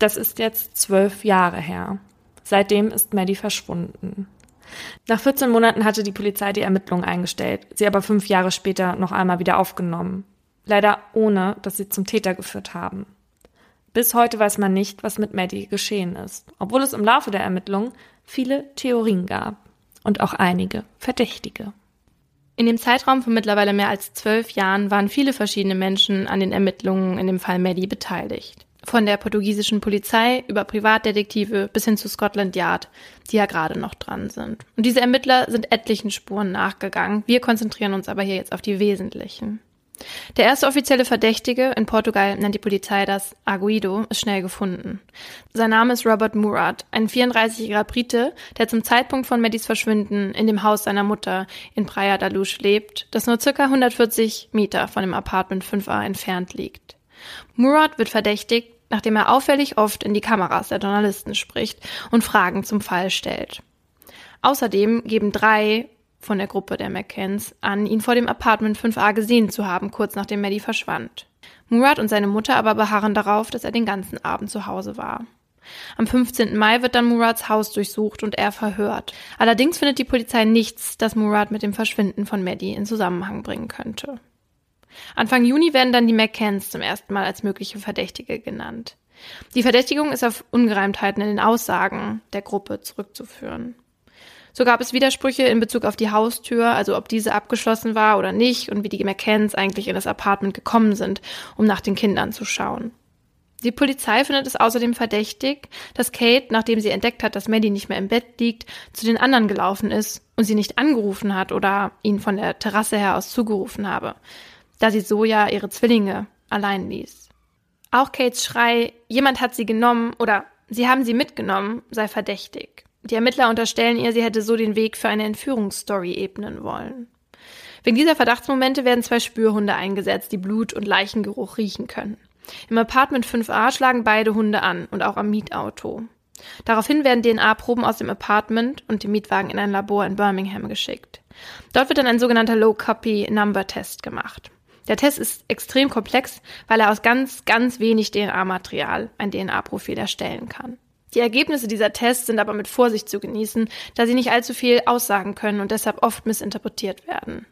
Speaker 1: Das ist jetzt zwölf Jahre her. Seitdem ist Maddie verschwunden. Nach 14 Monaten hatte die Polizei die Ermittlungen eingestellt, sie aber fünf Jahre später noch einmal wieder aufgenommen. Leider ohne, dass sie zum Täter geführt haben. Bis heute weiß man nicht, was mit Maddie geschehen ist, obwohl es im Laufe der Ermittlungen viele Theorien gab und auch einige Verdächtige.
Speaker 2: In dem Zeitraum von mittlerweile mehr als zwölf Jahren waren viele verschiedene Menschen an den Ermittlungen in dem Fall Maddie beteiligt. Von der portugiesischen Polizei über Privatdetektive bis hin zu Scotland Yard, die ja gerade noch dran sind. Und diese Ermittler sind etlichen Spuren nachgegangen. Wir konzentrieren uns aber hier jetzt auf die wesentlichen. Der erste offizielle Verdächtige, in Portugal nennt die Polizei das Arguido, ist schnell gefunden. Sein Name ist Robert Murat, ein 34-jähriger Brite, der zum Zeitpunkt von Maddys Verschwinden in dem Haus seiner Mutter in Praia da Luz lebt, das nur circa 140 Meter von dem Apartment 5a entfernt liegt. Murat wird verdächtigt, nachdem er auffällig oft in die Kameras der Journalisten spricht und Fragen zum Fall stellt. Außerdem geben drei von der Gruppe der McCanns an, ihn vor dem Apartment 5a gesehen zu haben, kurz nachdem Maddie verschwand. Murat und seine Mutter aber beharren darauf, dass er den ganzen Abend zu Hause war. Am 15. Mai wird dann Murats Haus durchsucht und er verhört. Allerdings findet die Polizei nichts, das Murat mit dem Verschwinden von Maddie in Zusammenhang bringen könnte. Anfang Juni werden dann die McCanns zum ersten Mal als mögliche Verdächtige genannt. Die Verdächtigung ist auf Ungereimtheiten in den Aussagen der Gruppe zurückzuführen. So gab es Widersprüche in Bezug auf die Haustür, also ob diese abgeschlossen war oder nicht und wie die McCanns eigentlich in das Apartment gekommen sind, um nach den Kindern zu schauen. Die Polizei findet es außerdem verdächtig, dass Kate, nachdem sie entdeckt hat, dass Maddie nicht mehr im Bett liegt, zu den anderen gelaufen ist und sie nicht angerufen hat oder ihn von der Terrasse her aus zugerufen habe, da sie so ja ihre Zwillinge allein ließ. Auch Kates Schrei, jemand hat sie genommen oder sie haben sie mitgenommen, sei verdächtig. Die Ermittler unterstellen ihr, sie hätte so den Weg für eine Entführungsstory ebnen wollen. Wegen dieser Verdachtsmomente werden zwei Spürhunde eingesetzt, die Blut- und Leichengeruch riechen können. Im Apartment 5a schlagen beide Hunde an und auch am Mietauto. Daraufhin werden DNA-Proben aus dem Apartment und dem Mietwagen in ein Labor in Birmingham geschickt. Dort wird dann ein sogenannter Low-Copy-Number-Test gemacht. Der Test ist extrem komplex, weil er aus ganz, ganz wenig DNA-Material ein DNA-Profil erstellen kann. Die Ergebnisse dieser Tests sind aber mit Vorsicht zu genießen, da sie nicht allzu viel aussagen können und deshalb oft missinterpretiert werden.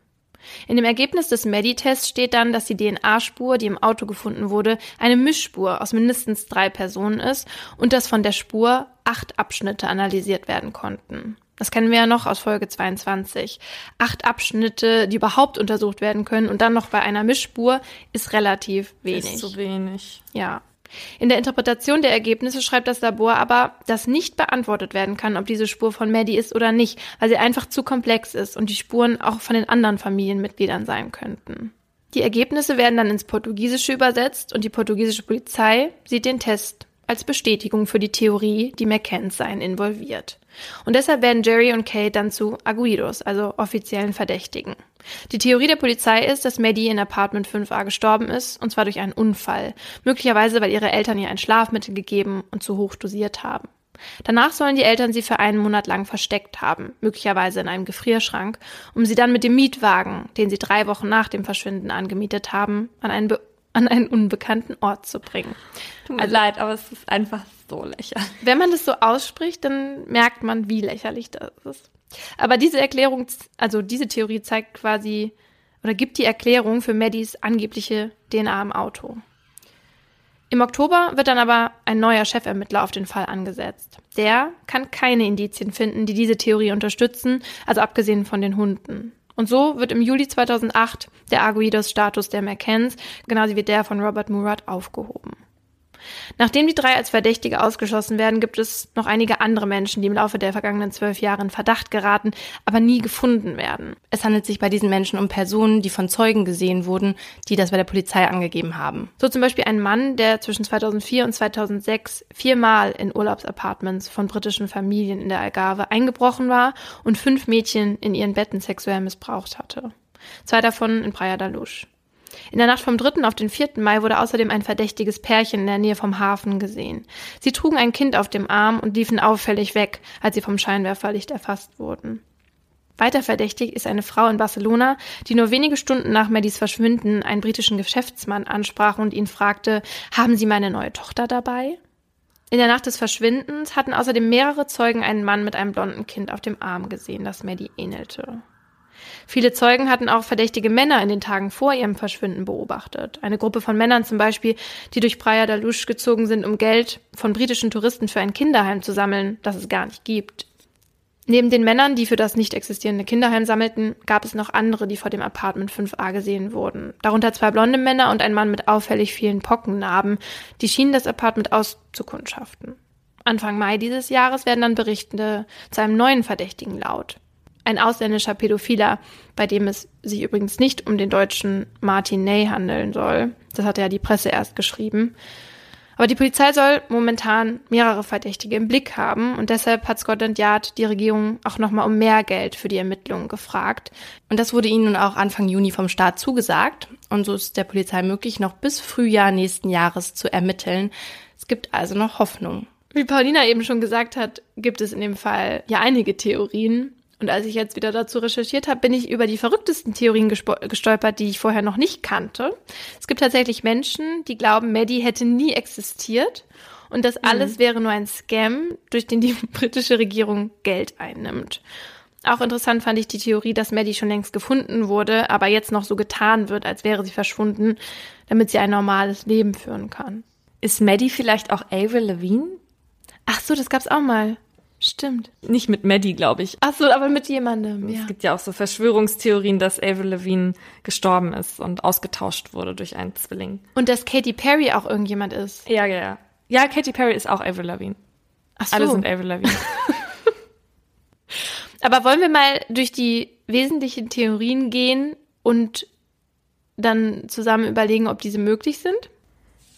Speaker 2: In dem Ergebnis des Medi-Tests steht dann, dass die DNA-Spur, die im Auto gefunden wurde, eine Mischspur aus mindestens drei Personen ist und dass von der Spur acht Abschnitte analysiert werden konnten. Das kennen wir ja noch aus Folge 22. Acht Abschnitte, die überhaupt untersucht werden können und dann noch bei einer Mischspur ist relativ wenig.
Speaker 1: Ist zu wenig.
Speaker 2: Ja. In der Interpretation der Ergebnisse schreibt das Labor aber, dass nicht beantwortet werden kann, ob diese Spur von Maddie ist oder nicht, weil sie einfach zu komplex ist und die Spuren auch von den anderen Familienmitgliedern sein könnten. Die Ergebnisse werden dann ins Portugiesische übersetzt und die portugiesische Polizei sieht den Test als Bestätigung für die Theorie, die McCanns seien involviert. Und deshalb werden Jerry und Kate dann zu Aguidos, also offiziellen Verdächtigen. Die Theorie der Polizei ist, dass Maddie in Apartment 5a gestorben ist, und zwar durch einen Unfall, möglicherweise weil ihre Eltern ihr ein Schlafmittel gegeben und zu hoch dosiert haben. Danach sollen die Eltern sie für einen Monat lang versteckt haben, möglicherweise in einem Gefrierschrank, um sie dann mit dem Mietwagen, den sie drei Wochen nach dem Verschwinden angemietet haben, an einen, an einen unbekannten Ort zu bringen.
Speaker 1: Tut mir also, leid, aber es ist einfach so lächerlich.
Speaker 2: Wenn man das so ausspricht, dann merkt man, wie lächerlich das ist. Aber diese Erklärung, also diese Theorie zeigt quasi oder gibt die Erklärung für Maddies angebliche DNA im Auto. Im Oktober wird dann aber ein neuer Chefermittler auf den Fall angesetzt. Der kann keine Indizien finden, die diese Theorie unterstützen, also abgesehen von den Hunden. Und so wird im Juli 2008 der Arguidos-Status der McCanns, genauso wie der von Robert Murat, aufgehoben. Nachdem die drei als Verdächtige ausgeschlossen werden, gibt es noch einige andere Menschen, die im Laufe der vergangenen zwölf Jahre in Verdacht geraten, aber nie gefunden werden. Es handelt sich bei diesen Menschen um Personen, die von Zeugen gesehen wurden, die das bei der Polizei angegeben haben. So zum Beispiel ein Mann, der zwischen 2004 und 2006 viermal in Urlaubsapartments von britischen Familien in der Algarve eingebrochen war und fünf Mädchen in ihren Betten sexuell missbraucht hatte. Zwei davon in Praia da Luz. In der Nacht vom 3. auf den 4. Mai wurde außerdem ein verdächtiges Pärchen in der Nähe vom Hafen gesehen. Sie trugen ein Kind auf dem Arm und liefen auffällig weg, als sie vom Scheinwerferlicht erfasst wurden. Weiter verdächtig ist eine Frau in Barcelona, die nur wenige Stunden nach Maddys Verschwinden einen britischen Geschäftsmann ansprach und ihn fragte, haben Sie meine neue Tochter dabei? In der Nacht des Verschwindens hatten außerdem mehrere Zeugen einen Mann mit einem blonden Kind auf dem Arm gesehen, das Maddie ähnelte. Viele Zeugen hatten auch verdächtige Männer in den Tagen vor ihrem Verschwinden beobachtet. Eine Gruppe von Männern zum Beispiel, die durch Praia da Luz gezogen sind, um Geld von britischen Touristen für ein Kinderheim zu sammeln, das es gar nicht gibt. Neben den Männern, die für das nicht existierende Kinderheim sammelten, gab es noch andere, die vor dem Apartment 5a gesehen wurden. Darunter zwei blonde Männer und ein Mann mit auffällig vielen Pockennarben, die schienen das Apartment auszukundschaften. Anfang Mai dieses Jahres werden dann Berichte zu einem neuen Verdächtigen laut ein ausländischer Pädophiler, bei dem es sich übrigens nicht um den deutschen Martin Ney handeln soll. Das hatte ja die Presse erst geschrieben. Aber die Polizei soll momentan mehrere Verdächtige im Blick haben und deshalb hat Scotland Yard die Regierung auch nochmal um mehr Geld für die Ermittlungen gefragt. Und das wurde ihnen nun auch Anfang Juni vom Staat zugesagt. Und so ist der Polizei möglich, noch bis Frühjahr nächsten Jahres zu ermitteln. Es gibt also noch Hoffnung. Wie Paulina eben schon gesagt hat, gibt es in dem Fall ja einige Theorien. Und als ich jetzt wieder dazu recherchiert habe, bin ich über die verrücktesten Theorien gestolpert, die ich vorher noch nicht kannte. Es gibt tatsächlich Menschen, die glauben, Maddie hätte nie existiert und das mhm. alles wäre nur ein Scam, durch den die <laughs> britische Regierung Geld einnimmt. Auch interessant fand ich die Theorie, dass Maddie schon längst gefunden wurde, aber jetzt noch so getan wird, als wäre sie verschwunden, damit sie ein normales Leben führen kann.
Speaker 1: Ist Maddie vielleicht auch Avril Lavigne?
Speaker 2: Ach so, das gab's auch mal. Stimmt.
Speaker 1: Nicht mit Maddie, glaube ich.
Speaker 2: Ach so, aber mit jemandem.
Speaker 1: Ja. Es gibt ja auch so Verschwörungstheorien, dass Avril Lavigne gestorben ist und ausgetauscht wurde durch einen Zwilling.
Speaker 2: Und dass Katy Perry auch irgendjemand ist.
Speaker 1: Ja, ja, ja. Ja, Katy Perry ist auch Avril Lavigne. Ach so. Alle sind Avril Lavigne. <laughs>
Speaker 2: aber wollen wir mal durch die wesentlichen Theorien gehen und dann zusammen überlegen, ob diese möglich sind?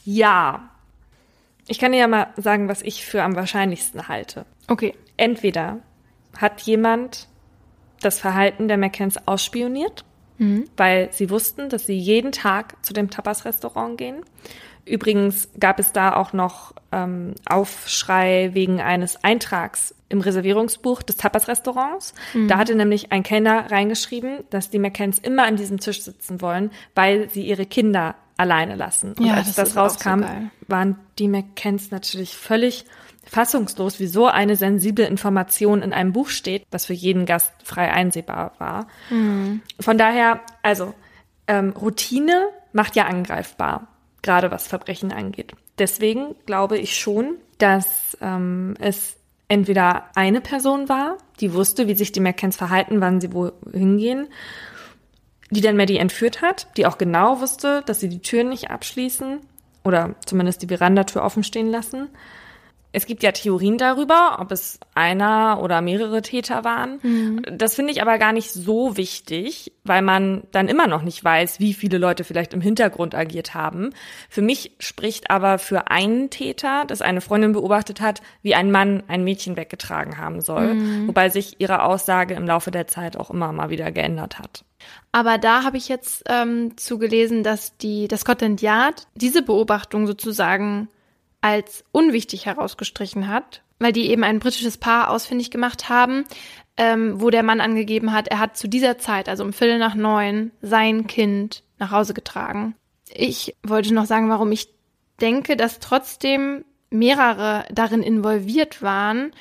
Speaker 1: Ja. Ich kann dir ja mal sagen, was ich für am wahrscheinlichsten halte.
Speaker 2: Okay.
Speaker 1: Entweder hat jemand das Verhalten der McCanns ausspioniert, mhm. weil sie wussten, dass sie jeden Tag zu dem Tapas-Restaurant gehen. Übrigens gab es da auch noch ähm, Aufschrei wegen eines Eintrags im Reservierungsbuch des Tapas-Restaurants. Mhm. Da hatte nämlich ein Kellner reingeschrieben, dass die McCanns immer an diesem Tisch sitzen wollen, weil sie ihre Kinder alleine lassen. Und ja, als das, das rauskam, so waren die McCanns natürlich völlig fassungslos, wieso eine sensible Information in einem Buch steht, was für jeden Gast frei einsehbar war. Mhm. Von daher, also ähm, Routine macht ja angreifbar, gerade was Verbrechen angeht. Deswegen glaube ich schon, dass ähm, es entweder eine Person war, die wusste, wie sich die McCanns verhalten, wann sie wohin gehen, die dann Maddie entführt hat, die auch genau wusste, dass sie die Türen nicht abschließen oder zumindest die Verandatür offen stehen lassen es gibt ja Theorien darüber, ob es einer oder mehrere Täter waren. Mhm. Das finde ich aber gar nicht so wichtig, weil man dann immer noch nicht weiß, wie viele Leute vielleicht im Hintergrund agiert haben. Für mich spricht aber für einen Täter, dass eine Freundin beobachtet hat, wie ein Mann ein Mädchen weggetragen haben soll, mhm. wobei sich ihre Aussage im Laufe der Zeit auch immer mal wieder geändert hat.
Speaker 2: Aber da habe ich jetzt ähm, zugelesen, dass die das Scotland Yard diese Beobachtung sozusagen als unwichtig herausgestrichen hat, weil die eben ein britisches Paar ausfindig gemacht haben, ähm, wo der Mann angegeben hat, er hat zu dieser Zeit, also um Viertel nach neun, sein Kind nach Hause getragen. Ich wollte noch sagen, warum ich denke, dass trotzdem mehrere darin involviert waren,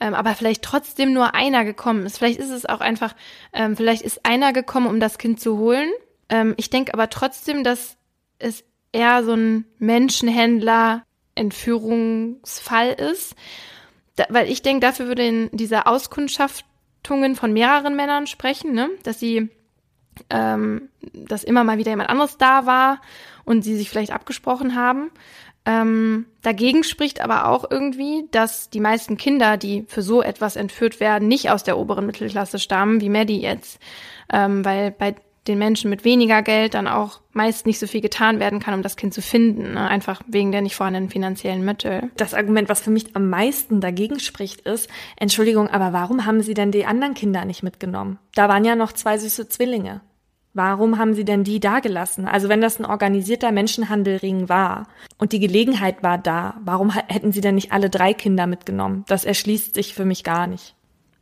Speaker 2: ähm, aber vielleicht trotzdem nur einer gekommen ist. Vielleicht ist es auch einfach, ähm, vielleicht ist einer gekommen, um das Kind zu holen. Ähm, ich denke aber trotzdem, dass es eher so ein Menschenhändler Entführungsfall ist. Da, weil ich denke, dafür würde in dieser Auskundschaftungen von mehreren Männern sprechen, ne? dass sie, ähm, dass immer mal wieder jemand anderes da war und sie sich vielleicht abgesprochen haben. Ähm, dagegen spricht aber auch irgendwie, dass die meisten Kinder, die für so etwas entführt werden, nicht aus der oberen Mittelklasse stammen, wie Maddie jetzt. Ähm, weil bei den Menschen mit weniger Geld dann auch meist nicht so viel getan werden kann, um das Kind zu finden, ne? einfach wegen der nicht vorhandenen finanziellen Mittel.
Speaker 1: Das Argument, was für mich am meisten dagegen spricht, ist, Entschuldigung, aber warum haben Sie denn die anderen Kinder nicht mitgenommen? Da waren ja noch zwei süße Zwillinge. Warum haben Sie denn die da gelassen? Also wenn das ein organisierter Menschenhandelring war und die Gelegenheit war da, warum hätten Sie denn nicht alle drei Kinder mitgenommen? Das erschließt sich für mich gar nicht.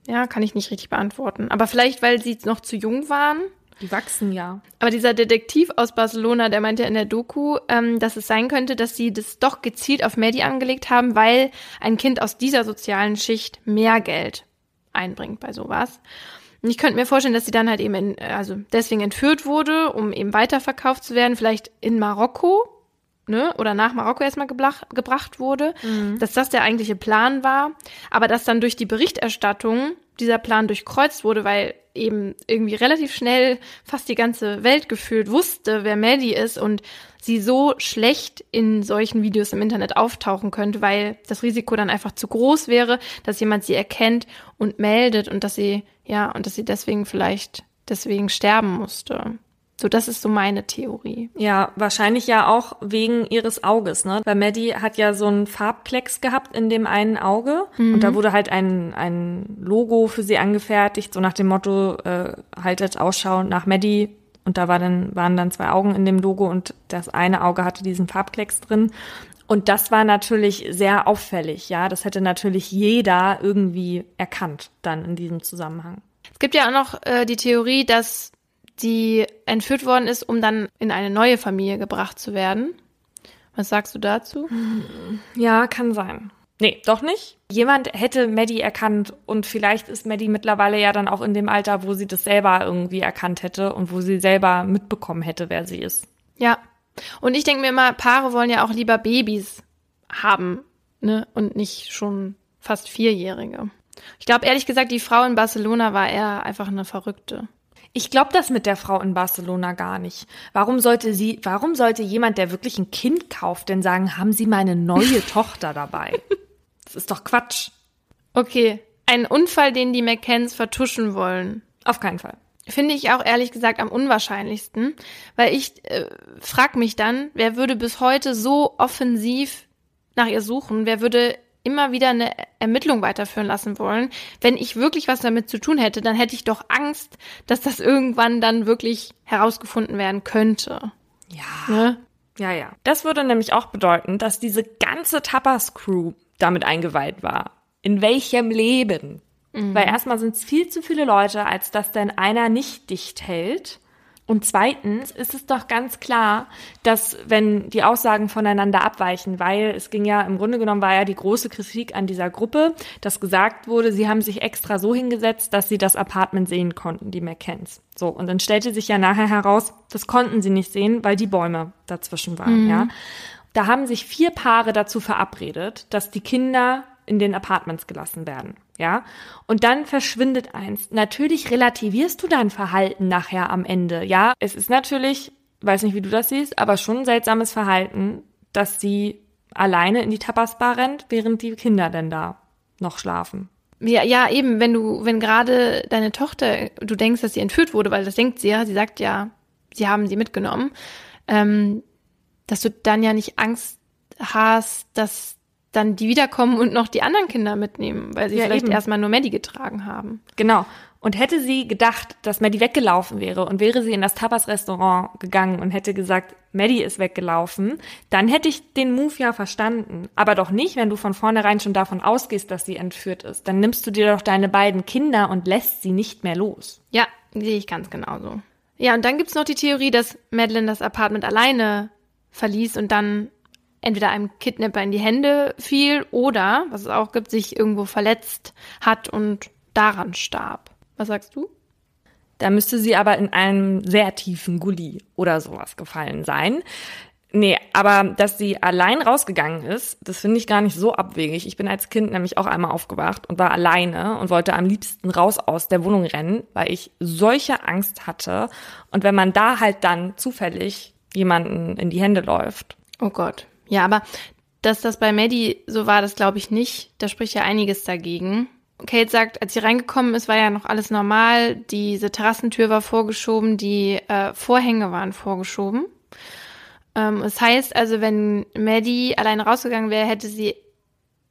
Speaker 2: Ja, kann ich nicht richtig beantworten. Aber vielleicht, weil sie noch zu jung waren
Speaker 1: die wachsen ja.
Speaker 2: Aber dieser Detektiv aus Barcelona, der meinte in der Doku, ähm, dass es sein könnte, dass sie das doch gezielt auf Maddie angelegt haben, weil ein Kind aus dieser sozialen Schicht mehr Geld einbringt bei sowas. Und ich könnte mir vorstellen, dass sie dann halt eben in, also deswegen entführt wurde, um eben weiterverkauft zu werden, vielleicht in Marokko, ne, oder nach Marokko erstmal gebracht wurde, mhm. dass das der eigentliche Plan war, aber dass dann durch die Berichterstattung dieser Plan durchkreuzt wurde, weil eben irgendwie relativ schnell fast die ganze Welt gefühlt wusste, wer Maddie ist und sie so schlecht in solchen Videos im Internet auftauchen könnte, weil das Risiko dann einfach zu groß wäre, dass jemand sie erkennt und meldet und dass sie, ja, und dass sie deswegen vielleicht deswegen sterben musste. So, das ist so meine Theorie.
Speaker 1: Ja, wahrscheinlich ja auch wegen ihres Auges, ne? Weil Maddie hat ja so einen Farbklecks gehabt in dem einen Auge mhm. und da wurde halt ein, ein Logo für sie angefertigt, so nach dem Motto, äh, haltet Ausschau nach Maddie. Und da war dann, waren dann zwei Augen in dem Logo und das eine Auge hatte diesen Farbklecks drin. Und das war natürlich sehr auffällig, ja. Das hätte natürlich jeder irgendwie erkannt dann in diesem Zusammenhang.
Speaker 2: Es gibt ja auch noch äh, die Theorie, dass die entführt worden ist, um dann in eine neue Familie gebracht zu werden. Was sagst du dazu?
Speaker 1: Ja, kann sein. Nee, doch nicht. Jemand hätte Maddie erkannt und vielleicht ist Maddie mittlerweile ja dann auch in dem Alter, wo sie das selber irgendwie erkannt hätte und wo sie selber mitbekommen hätte, wer sie ist.
Speaker 2: Ja. Und ich denke mir immer, Paare wollen ja auch lieber Babys haben, ne? Und nicht schon fast Vierjährige. Ich glaube ehrlich gesagt, die Frau in Barcelona war eher einfach eine Verrückte.
Speaker 1: Ich glaube das mit der Frau in Barcelona gar nicht. Warum sollte sie, warum sollte jemand, der wirklich ein Kind kauft, denn sagen, haben Sie meine neue <laughs> Tochter dabei? Das ist doch Quatsch.
Speaker 2: Okay, ein Unfall, den die McCanns vertuschen wollen.
Speaker 1: Auf keinen Fall.
Speaker 2: Finde ich auch ehrlich gesagt am unwahrscheinlichsten, weil ich äh, frag mich dann, wer würde bis heute so offensiv nach ihr suchen? Wer würde immer wieder eine Ermittlung weiterführen lassen wollen. Wenn ich wirklich was damit zu tun hätte, dann hätte ich doch Angst, dass das irgendwann dann wirklich herausgefunden werden könnte.
Speaker 1: Ja. Ne? Ja, ja. Das würde nämlich auch bedeuten, dass diese ganze Tapas-Crew damit eingeweiht war. In welchem Leben? Mhm. Weil erstmal sind es viel zu viele Leute, als dass denn einer nicht dicht hält. Und zweitens ist es doch ganz klar, dass wenn die Aussagen voneinander abweichen, weil es ging ja im Grunde genommen war ja die große Kritik an dieser Gruppe, dass gesagt wurde, sie haben sich extra so hingesetzt, dass sie das Apartment sehen konnten, die McCanns. So, und dann stellte sich ja nachher heraus, das konnten sie nicht sehen, weil die Bäume dazwischen waren, mhm. ja. Da haben sich vier Paare dazu verabredet, dass die Kinder in den Apartments gelassen werden. Ja, und dann verschwindet eins. Natürlich relativierst du dein Verhalten nachher am Ende. Ja, es ist natürlich, weiß nicht, wie du das siehst, aber schon ein seltsames Verhalten, dass sie alleine in die Tapasbar rennt, während die Kinder denn da noch schlafen.
Speaker 2: Ja, ja, eben, wenn du, wenn gerade deine Tochter, du denkst, dass sie entführt wurde, weil das denkt sie ja, sie sagt ja, sie haben sie mitgenommen, ähm, dass du dann ja nicht Angst hast, dass dann die wiederkommen und noch die anderen Kinder mitnehmen, weil sie ja, vielleicht eben. erstmal nur Maddie getragen haben.
Speaker 1: Genau. Und hätte sie gedacht, dass Maddie weggelaufen wäre und wäre sie in das Tapas-Restaurant gegangen und hätte gesagt, Maddie ist weggelaufen, dann hätte ich den Move ja verstanden. Aber doch nicht, wenn du von vornherein schon davon ausgehst, dass sie entführt ist. Dann nimmst du dir doch deine beiden Kinder und lässt sie nicht mehr los.
Speaker 2: Ja, sehe ich ganz genauso. Ja, und dann gibt's noch die Theorie, dass Madeline das Apartment alleine verließ und dann entweder einem Kidnapper in die Hände fiel oder, was es auch gibt, sich irgendwo verletzt hat und daran starb. Was sagst du?
Speaker 1: Da müsste sie aber in einem sehr tiefen Gully oder sowas gefallen sein. Nee, aber dass sie allein rausgegangen ist, das finde ich gar nicht so abwegig. Ich bin als Kind nämlich auch einmal aufgewacht und war alleine und wollte am liebsten raus aus der Wohnung rennen, weil ich solche Angst hatte. Und wenn man da halt dann zufällig jemanden in die Hände läuft.
Speaker 2: Oh Gott. Ja, aber Dass das bei Maddie so war, das glaube ich nicht. Da spricht ja einiges dagegen. Kate sagt, als sie reingekommen ist, war ja noch alles normal. Diese Terrassentür war vorgeschoben, die äh, Vorhänge waren vorgeschoben. Ähm, das heißt also, wenn Maddie alleine rausgegangen wäre, hätte sie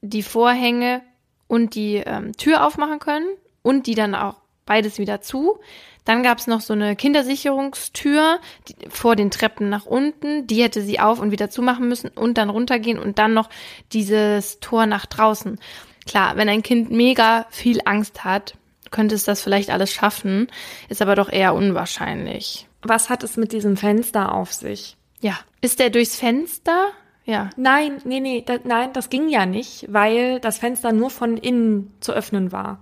Speaker 2: die Vorhänge und die ähm, Tür aufmachen können und die dann auch beides wieder zu. Dann gab es noch so eine Kindersicherungstür die, vor den Treppen nach unten. Die hätte sie auf und wieder zumachen müssen und dann runtergehen und dann noch dieses Tor nach draußen. Klar, wenn ein Kind mega viel Angst hat, könnte es das vielleicht alles schaffen, ist aber doch eher unwahrscheinlich.
Speaker 1: Was hat es mit diesem Fenster auf sich?
Speaker 2: Ja. Ist der durchs Fenster? Ja.
Speaker 1: Nein, nee, nee, da, nein, das ging ja nicht, weil das Fenster nur von innen zu öffnen war.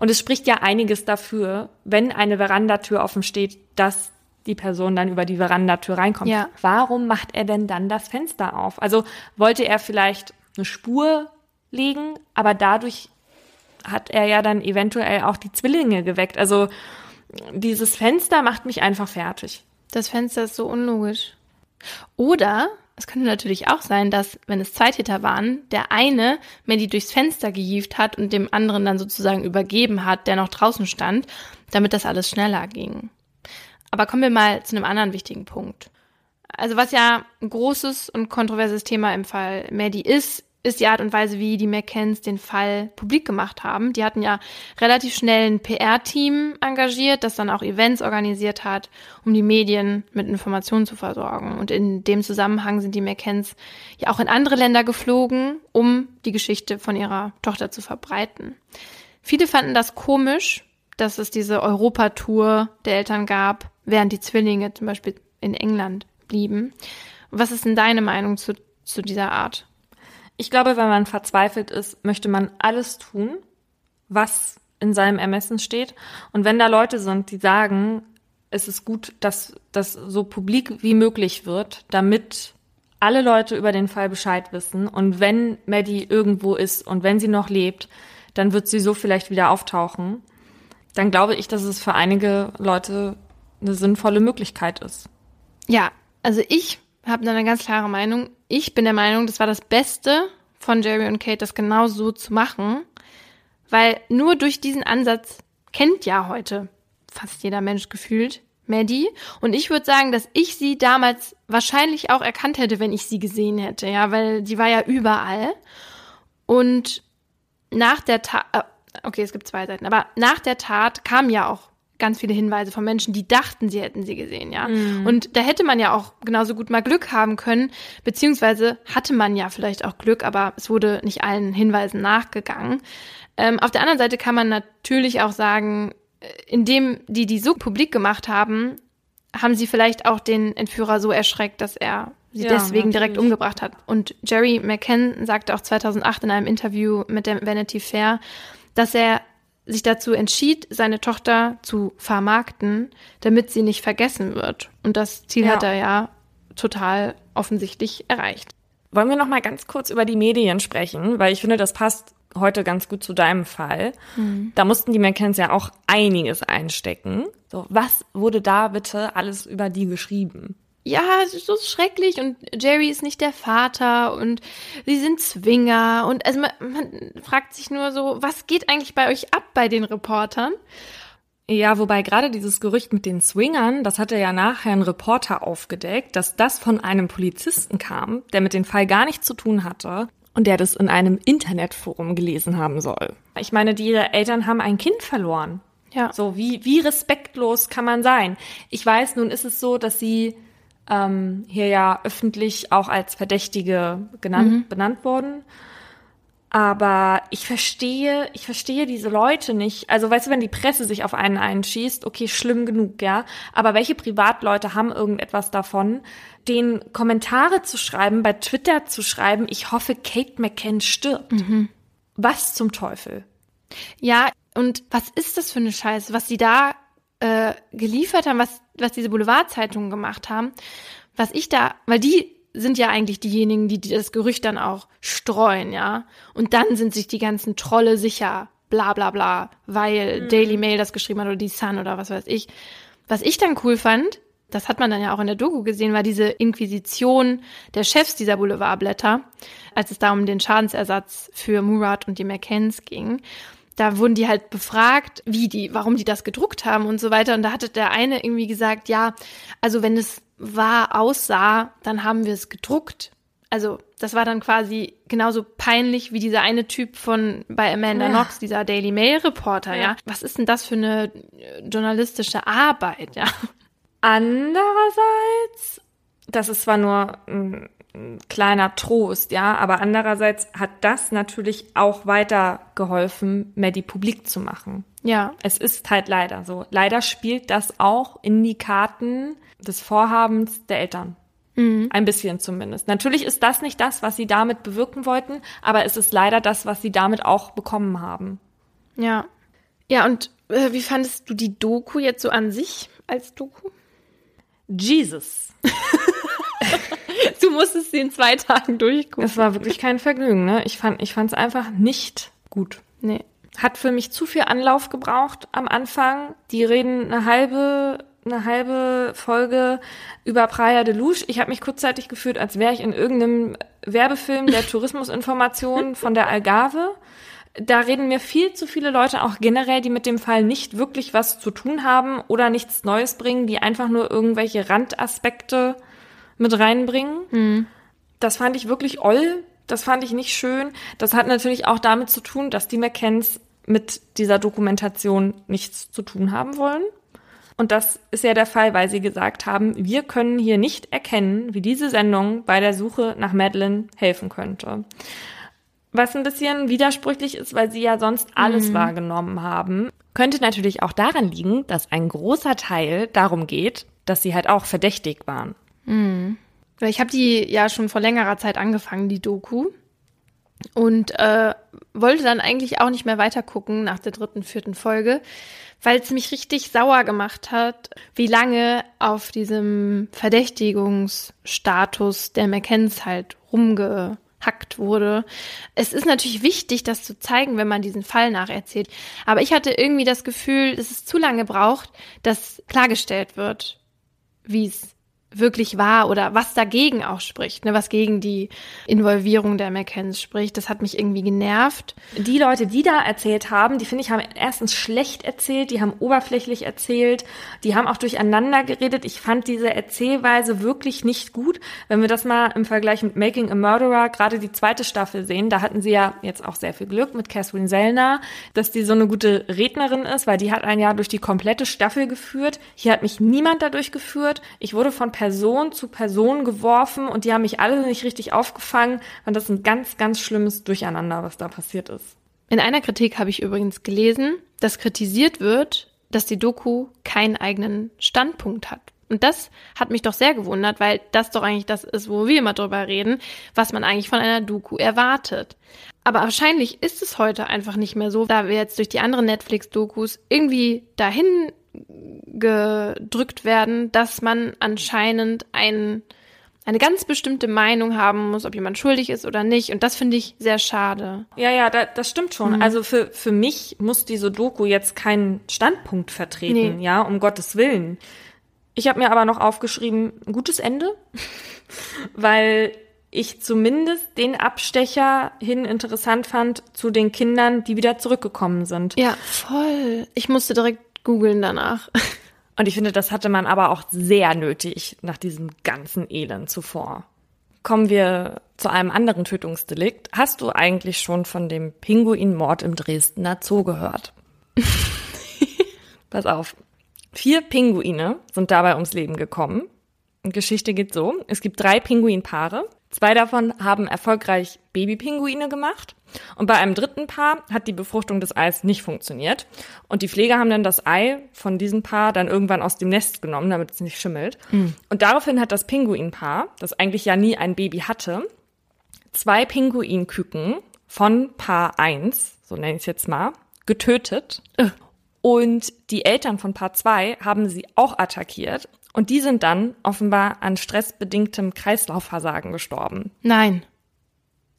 Speaker 1: Und es spricht ja einiges dafür, wenn eine Verandatür offen steht, dass die Person dann über die Verandatür reinkommt.
Speaker 2: Ja.
Speaker 1: Warum macht er denn dann das Fenster auf? Also wollte er vielleicht eine Spur legen, aber dadurch hat er ja dann eventuell auch die Zwillinge geweckt. Also dieses Fenster macht mich einfach fertig.
Speaker 2: Das Fenster ist so unlogisch. Oder es könnte natürlich auch sein, dass, wenn es zwei Täter waren, der eine Maddie durchs Fenster gehievt hat und dem anderen dann sozusagen übergeben hat, der noch draußen stand, damit das alles schneller ging. Aber kommen wir mal zu einem anderen wichtigen Punkt. Also was ja ein großes und kontroverses Thema im Fall Maddie ist, ist die Art und Weise, wie die McCanns den Fall publik gemacht haben. Die hatten ja relativ schnell ein PR-Team engagiert, das dann auch Events organisiert hat, um die Medien mit Informationen zu versorgen. Und in dem Zusammenhang sind die McCanns ja auch in andere Länder geflogen, um die Geschichte von ihrer Tochter zu verbreiten. Viele fanden das komisch, dass es diese Europatour der Eltern gab, während die Zwillinge zum Beispiel in England blieben. Was ist denn deine Meinung zu, zu dieser Art?
Speaker 1: Ich glaube, wenn man verzweifelt ist, möchte man alles tun, was in seinem Ermessen steht. Und wenn da Leute sind, die sagen, es ist gut, dass das so publik wie möglich wird, damit alle Leute über den Fall Bescheid wissen. Und wenn Maddie irgendwo ist und wenn sie noch lebt, dann wird sie so vielleicht wieder auftauchen. Dann glaube ich, dass es für einige Leute eine sinnvolle Möglichkeit ist.
Speaker 2: Ja, also ich habe eine ganz klare Meinung. Ich bin der Meinung, das war das Beste von Jerry und Kate, das genau so zu machen, weil nur durch diesen Ansatz kennt ja heute fast jeder Mensch gefühlt Maddie. Und ich würde sagen, dass ich sie damals wahrscheinlich auch erkannt hätte, wenn ich sie gesehen hätte, ja, weil sie war ja überall. Und nach der Tat, äh, okay, es gibt zwei Seiten, aber nach der Tat kam ja auch ganz viele Hinweise von Menschen, die dachten, sie hätten sie gesehen, ja. Mhm. Und da hätte man ja auch genauso gut mal Glück haben können, beziehungsweise hatte man ja vielleicht auch Glück, aber es wurde nicht allen Hinweisen nachgegangen. Ähm, auf der anderen Seite kann man natürlich auch sagen, äh, indem die die so publik gemacht haben, haben sie vielleicht auch den Entführer so erschreckt, dass er sie ja, deswegen natürlich. direkt umgebracht hat. Und Jerry McKen sagte auch 2008 in einem Interview mit der Vanity Fair, dass er sich dazu entschied, seine Tochter zu vermarkten, damit sie nicht vergessen wird. Und das Ziel ja. hat er ja total offensichtlich erreicht.
Speaker 1: Wollen wir noch mal ganz kurz über die Medien sprechen, weil ich finde, das passt heute ganz gut zu deinem Fall. Mhm. Da mussten die McCanns ja auch einiges einstecken. So, was wurde da bitte alles über die geschrieben?
Speaker 2: Ja, es ist so schrecklich und Jerry ist nicht der Vater und sie sind Zwinger und also man, man fragt sich nur so, was geht eigentlich bei euch ab bei den Reportern?
Speaker 1: Ja, wobei gerade dieses Gerücht mit den Swingern, das hatte ja nachher ein Reporter aufgedeckt, dass das von einem Polizisten kam, der mit dem Fall gar nichts zu tun hatte und der das in einem Internetforum gelesen haben soll. Ich meine, die Eltern haben ein Kind verloren. Ja. So, wie, wie respektlos kann man sein? Ich weiß, nun ist es so, dass sie ähm, hier ja öffentlich auch als Verdächtige genannt, mhm. benannt worden. Aber ich verstehe, ich verstehe diese Leute nicht. Also weißt du, wenn die Presse sich auf einen einschießt, okay, schlimm genug, ja. Aber welche Privatleute haben irgendetwas davon, den Kommentare zu schreiben, bei Twitter zu schreiben, ich hoffe, Kate McCann stirbt. Mhm. Was zum Teufel?
Speaker 2: Ja, und was ist das für eine Scheiße, was sie da äh, geliefert haben, was, was diese Boulevardzeitungen gemacht haben, was ich da, weil die sind ja eigentlich diejenigen, die, das Gerücht dann auch streuen, ja. Und dann sind sich die ganzen Trolle sicher, bla bla bla, weil mhm. Daily Mail das geschrieben hat oder die Sun oder was weiß ich. Was ich dann cool fand, das hat man dann ja auch in der Doku gesehen, war diese Inquisition der Chefs dieser Boulevardblätter, als es da um den Schadensersatz für Murat und die McCanns ging. Da wurden die halt befragt, wie die, warum die das gedruckt haben und so weiter. Und da hatte der eine irgendwie gesagt, ja, also wenn es wahr aussah, dann haben wir es gedruckt. Also das war dann quasi genauso peinlich wie dieser eine Typ von bei Amanda ja. Knox, dieser Daily Mail Reporter, ja. ja. Was ist denn das für eine journalistische Arbeit, ja?
Speaker 1: Andererseits, das ist zwar nur ein, ein kleiner Trost, ja, aber andererseits hat das natürlich auch weitergeholfen, Maddie publik zu machen.
Speaker 2: Ja.
Speaker 1: Es ist halt leider so. Leider spielt das auch in die Karten des Vorhabens der Eltern. Mhm. Ein bisschen zumindest. Natürlich ist das nicht das, was sie damit bewirken wollten, aber es ist leider das, was sie damit auch bekommen haben.
Speaker 2: Ja. Ja, und äh, wie fandest du die Doku jetzt so an sich als Doku?
Speaker 1: Jesus. <laughs>
Speaker 2: du musstest sie in zwei Tagen durchgucken.
Speaker 1: Es war wirklich kein Vergnügen, ne? Ich fand, ich fand es einfach nicht gut.
Speaker 2: Nee.
Speaker 1: Hat für mich zu viel Anlauf gebraucht am Anfang. Die reden eine halbe, eine halbe Folge über Praia de Luche. Ich habe mich kurzzeitig gefühlt, als wäre ich in irgendeinem Werbefilm der <laughs> Tourismusinformation von der Algarve da reden mir viel zu viele Leute auch generell, die mit dem Fall nicht wirklich was zu tun haben oder nichts Neues bringen, die einfach nur irgendwelche Randaspekte mit reinbringen. Mhm. Das fand ich wirklich oll. Das fand ich nicht schön. Das hat natürlich auch damit zu tun, dass die McCanns mit dieser Dokumentation nichts zu tun haben wollen. Und das ist ja der Fall, weil sie gesagt haben, wir können hier nicht erkennen, wie diese Sendung bei der Suche nach Madeline helfen könnte. Was ein bisschen widersprüchlich ist, weil sie ja sonst alles mhm. wahrgenommen haben. Könnte natürlich auch daran liegen, dass ein großer Teil darum geht, dass sie halt auch verdächtig waren.
Speaker 2: Mhm. Ich habe die ja schon vor längerer Zeit angefangen, die Doku. Und äh, wollte dann eigentlich auch nicht mehr weitergucken nach der dritten, vierten Folge, weil es mich richtig sauer gemacht hat, wie lange auf diesem Verdächtigungsstatus der McKenns halt rumge abgehackt wurde. Es ist natürlich wichtig, das zu zeigen, wenn man diesen Fall nacherzählt. Aber ich hatte irgendwie das Gefühl, dass es zu lange braucht, dass klargestellt wird, wie es wirklich war oder was dagegen auch spricht, ne, was gegen die Involvierung der McCanns spricht. Das hat mich irgendwie genervt.
Speaker 1: Die Leute, die da erzählt haben, die finde ich haben erstens schlecht erzählt, die haben oberflächlich erzählt, die haben auch durcheinander geredet. Ich fand diese Erzählweise wirklich nicht gut. Wenn wir das mal im Vergleich mit Making a Murderer, gerade die zweite Staffel sehen, da hatten sie ja jetzt auch sehr viel Glück mit Catherine Sellner, dass die so eine gute Rednerin ist, weil die hat ein Jahr durch die komplette Staffel geführt. Hier hat mich niemand dadurch geführt. Ich wurde von Person zu Person geworfen und die haben mich alle nicht richtig aufgefangen. Und das ist ein ganz, ganz schlimmes Durcheinander, was da passiert ist.
Speaker 2: In einer Kritik habe ich übrigens gelesen, dass kritisiert wird, dass die Doku keinen eigenen Standpunkt hat. Und das hat mich doch sehr gewundert, weil das doch eigentlich das ist, wo wir immer drüber reden, was man eigentlich von einer Doku erwartet. Aber wahrscheinlich ist es heute einfach nicht mehr so, da wir jetzt durch die anderen Netflix-Dokus irgendwie dahin gedrückt werden, dass man anscheinend ein, eine ganz bestimmte Meinung haben muss, ob jemand schuldig ist oder nicht. Und das finde ich sehr schade.
Speaker 1: Ja, ja, da, das stimmt schon. Mhm. Also für, für mich muss diese Doku jetzt keinen Standpunkt vertreten, nee. ja, um Gottes Willen. Ich habe mir aber noch aufgeschrieben, ein gutes Ende, <laughs> weil ich zumindest den Abstecher hin interessant fand zu den Kindern, die wieder zurückgekommen sind.
Speaker 2: Ja, voll. Ich musste direkt googeln danach. <laughs>
Speaker 1: Und ich finde, das hatte man aber auch sehr nötig nach diesem ganzen Elend zuvor. Kommen wir zu einem anderen Tötungsdelikt. Hast du eigentlich schon von dem Pinguinmord im Dresdner Zoo gehört? <laughs> Pass auf. Vier Pinguine sind dabei ums Leben gekommen. Die Geschichte geht so. Es gibt drei Pinguinpaare. Zwei davon haben erfolgreich Babypinguine gemacht und bei einem dritten Paar hat die Befruchtung des Eis nicht funktioniert und die Pfleger haben dann das Ei von diesem Paar dann irgendwann aus dem Nest genommen, damit es nicht schimmelt. Mhm. Und daraufhin hat das Pinguinpaar, das eigentlich ja nie ein Baby hatte, zwei Pinguinküken von Paar 1, so nenne ich es jetzt mal, getötet. Und die Eltern von Paar 2 haben sie auch attackiert und die sind dann offenbar an stressbedingtem Kreislaufversagen gestorben.
Speaker 2: Nein.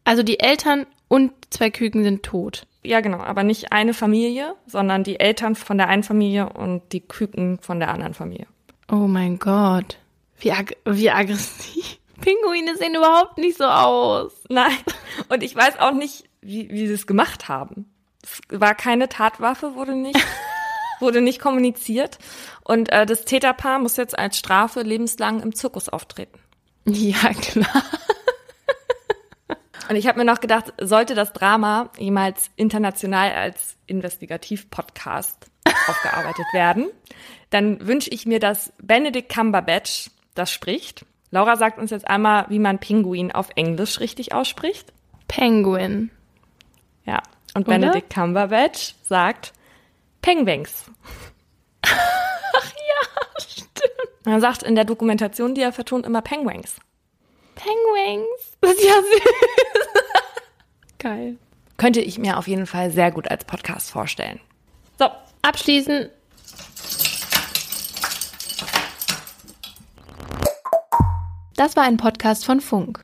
Speaker 2: Also die Eltern und zwei Küken sind tot.
Speaker 1: Ja, genau, aber nicht eine Familie, sondern die Eltern von der einen Familie und die Küken von der anderen Familie.
Speaker 2: Oh mein Gott. Wie, ag wie aggressiv. <laughs> Pinguine sehen überhaupt nicht so aus.
Speaker 1: Nein. Und ich weiß auch nicht, wie, wie sie es gemacht haben. Es war keine Tatwaffe, wurde nicht, <laughs> wurde nicht kommuniziert. Und äh, das Täterpaar muss jetzt als Strafe lebenslang im Zirkus auftreten.
Speaker 2: Ja, klar.
Speaker 1: Und ich habe mir noch gedacht, sollte das Drama jemals international als Investigativ-Podcast <laughs> aufgearbeitet werden, dann wünsche ich mir, dass Benedict Cumberbatch das spricht. Laura sagt uns jetzt einmal, wie man Pinguin auf Englisch richtig ausspricht.
Speaker 2: Penguin.
Speaker 1: Ja. Und
Speaker 2: Oder?
Speaker 1: Benedict Cumberbatch sagt Penguins. <laughs>
Speaker 2: Ach ja, stimmt.
Speaker 1: Er sagt in der Dokumentation, die er vertont, immer Penguins.
Speaker 2: Penguins. Das ist ja süß. <laughs> Geil.
Speaker 1: Könnte ich mir auf jeden Fall sehr gut als Podcast vorstellen. So,
Speaker 2: Abschließen. Das war ein Podcast von Funk.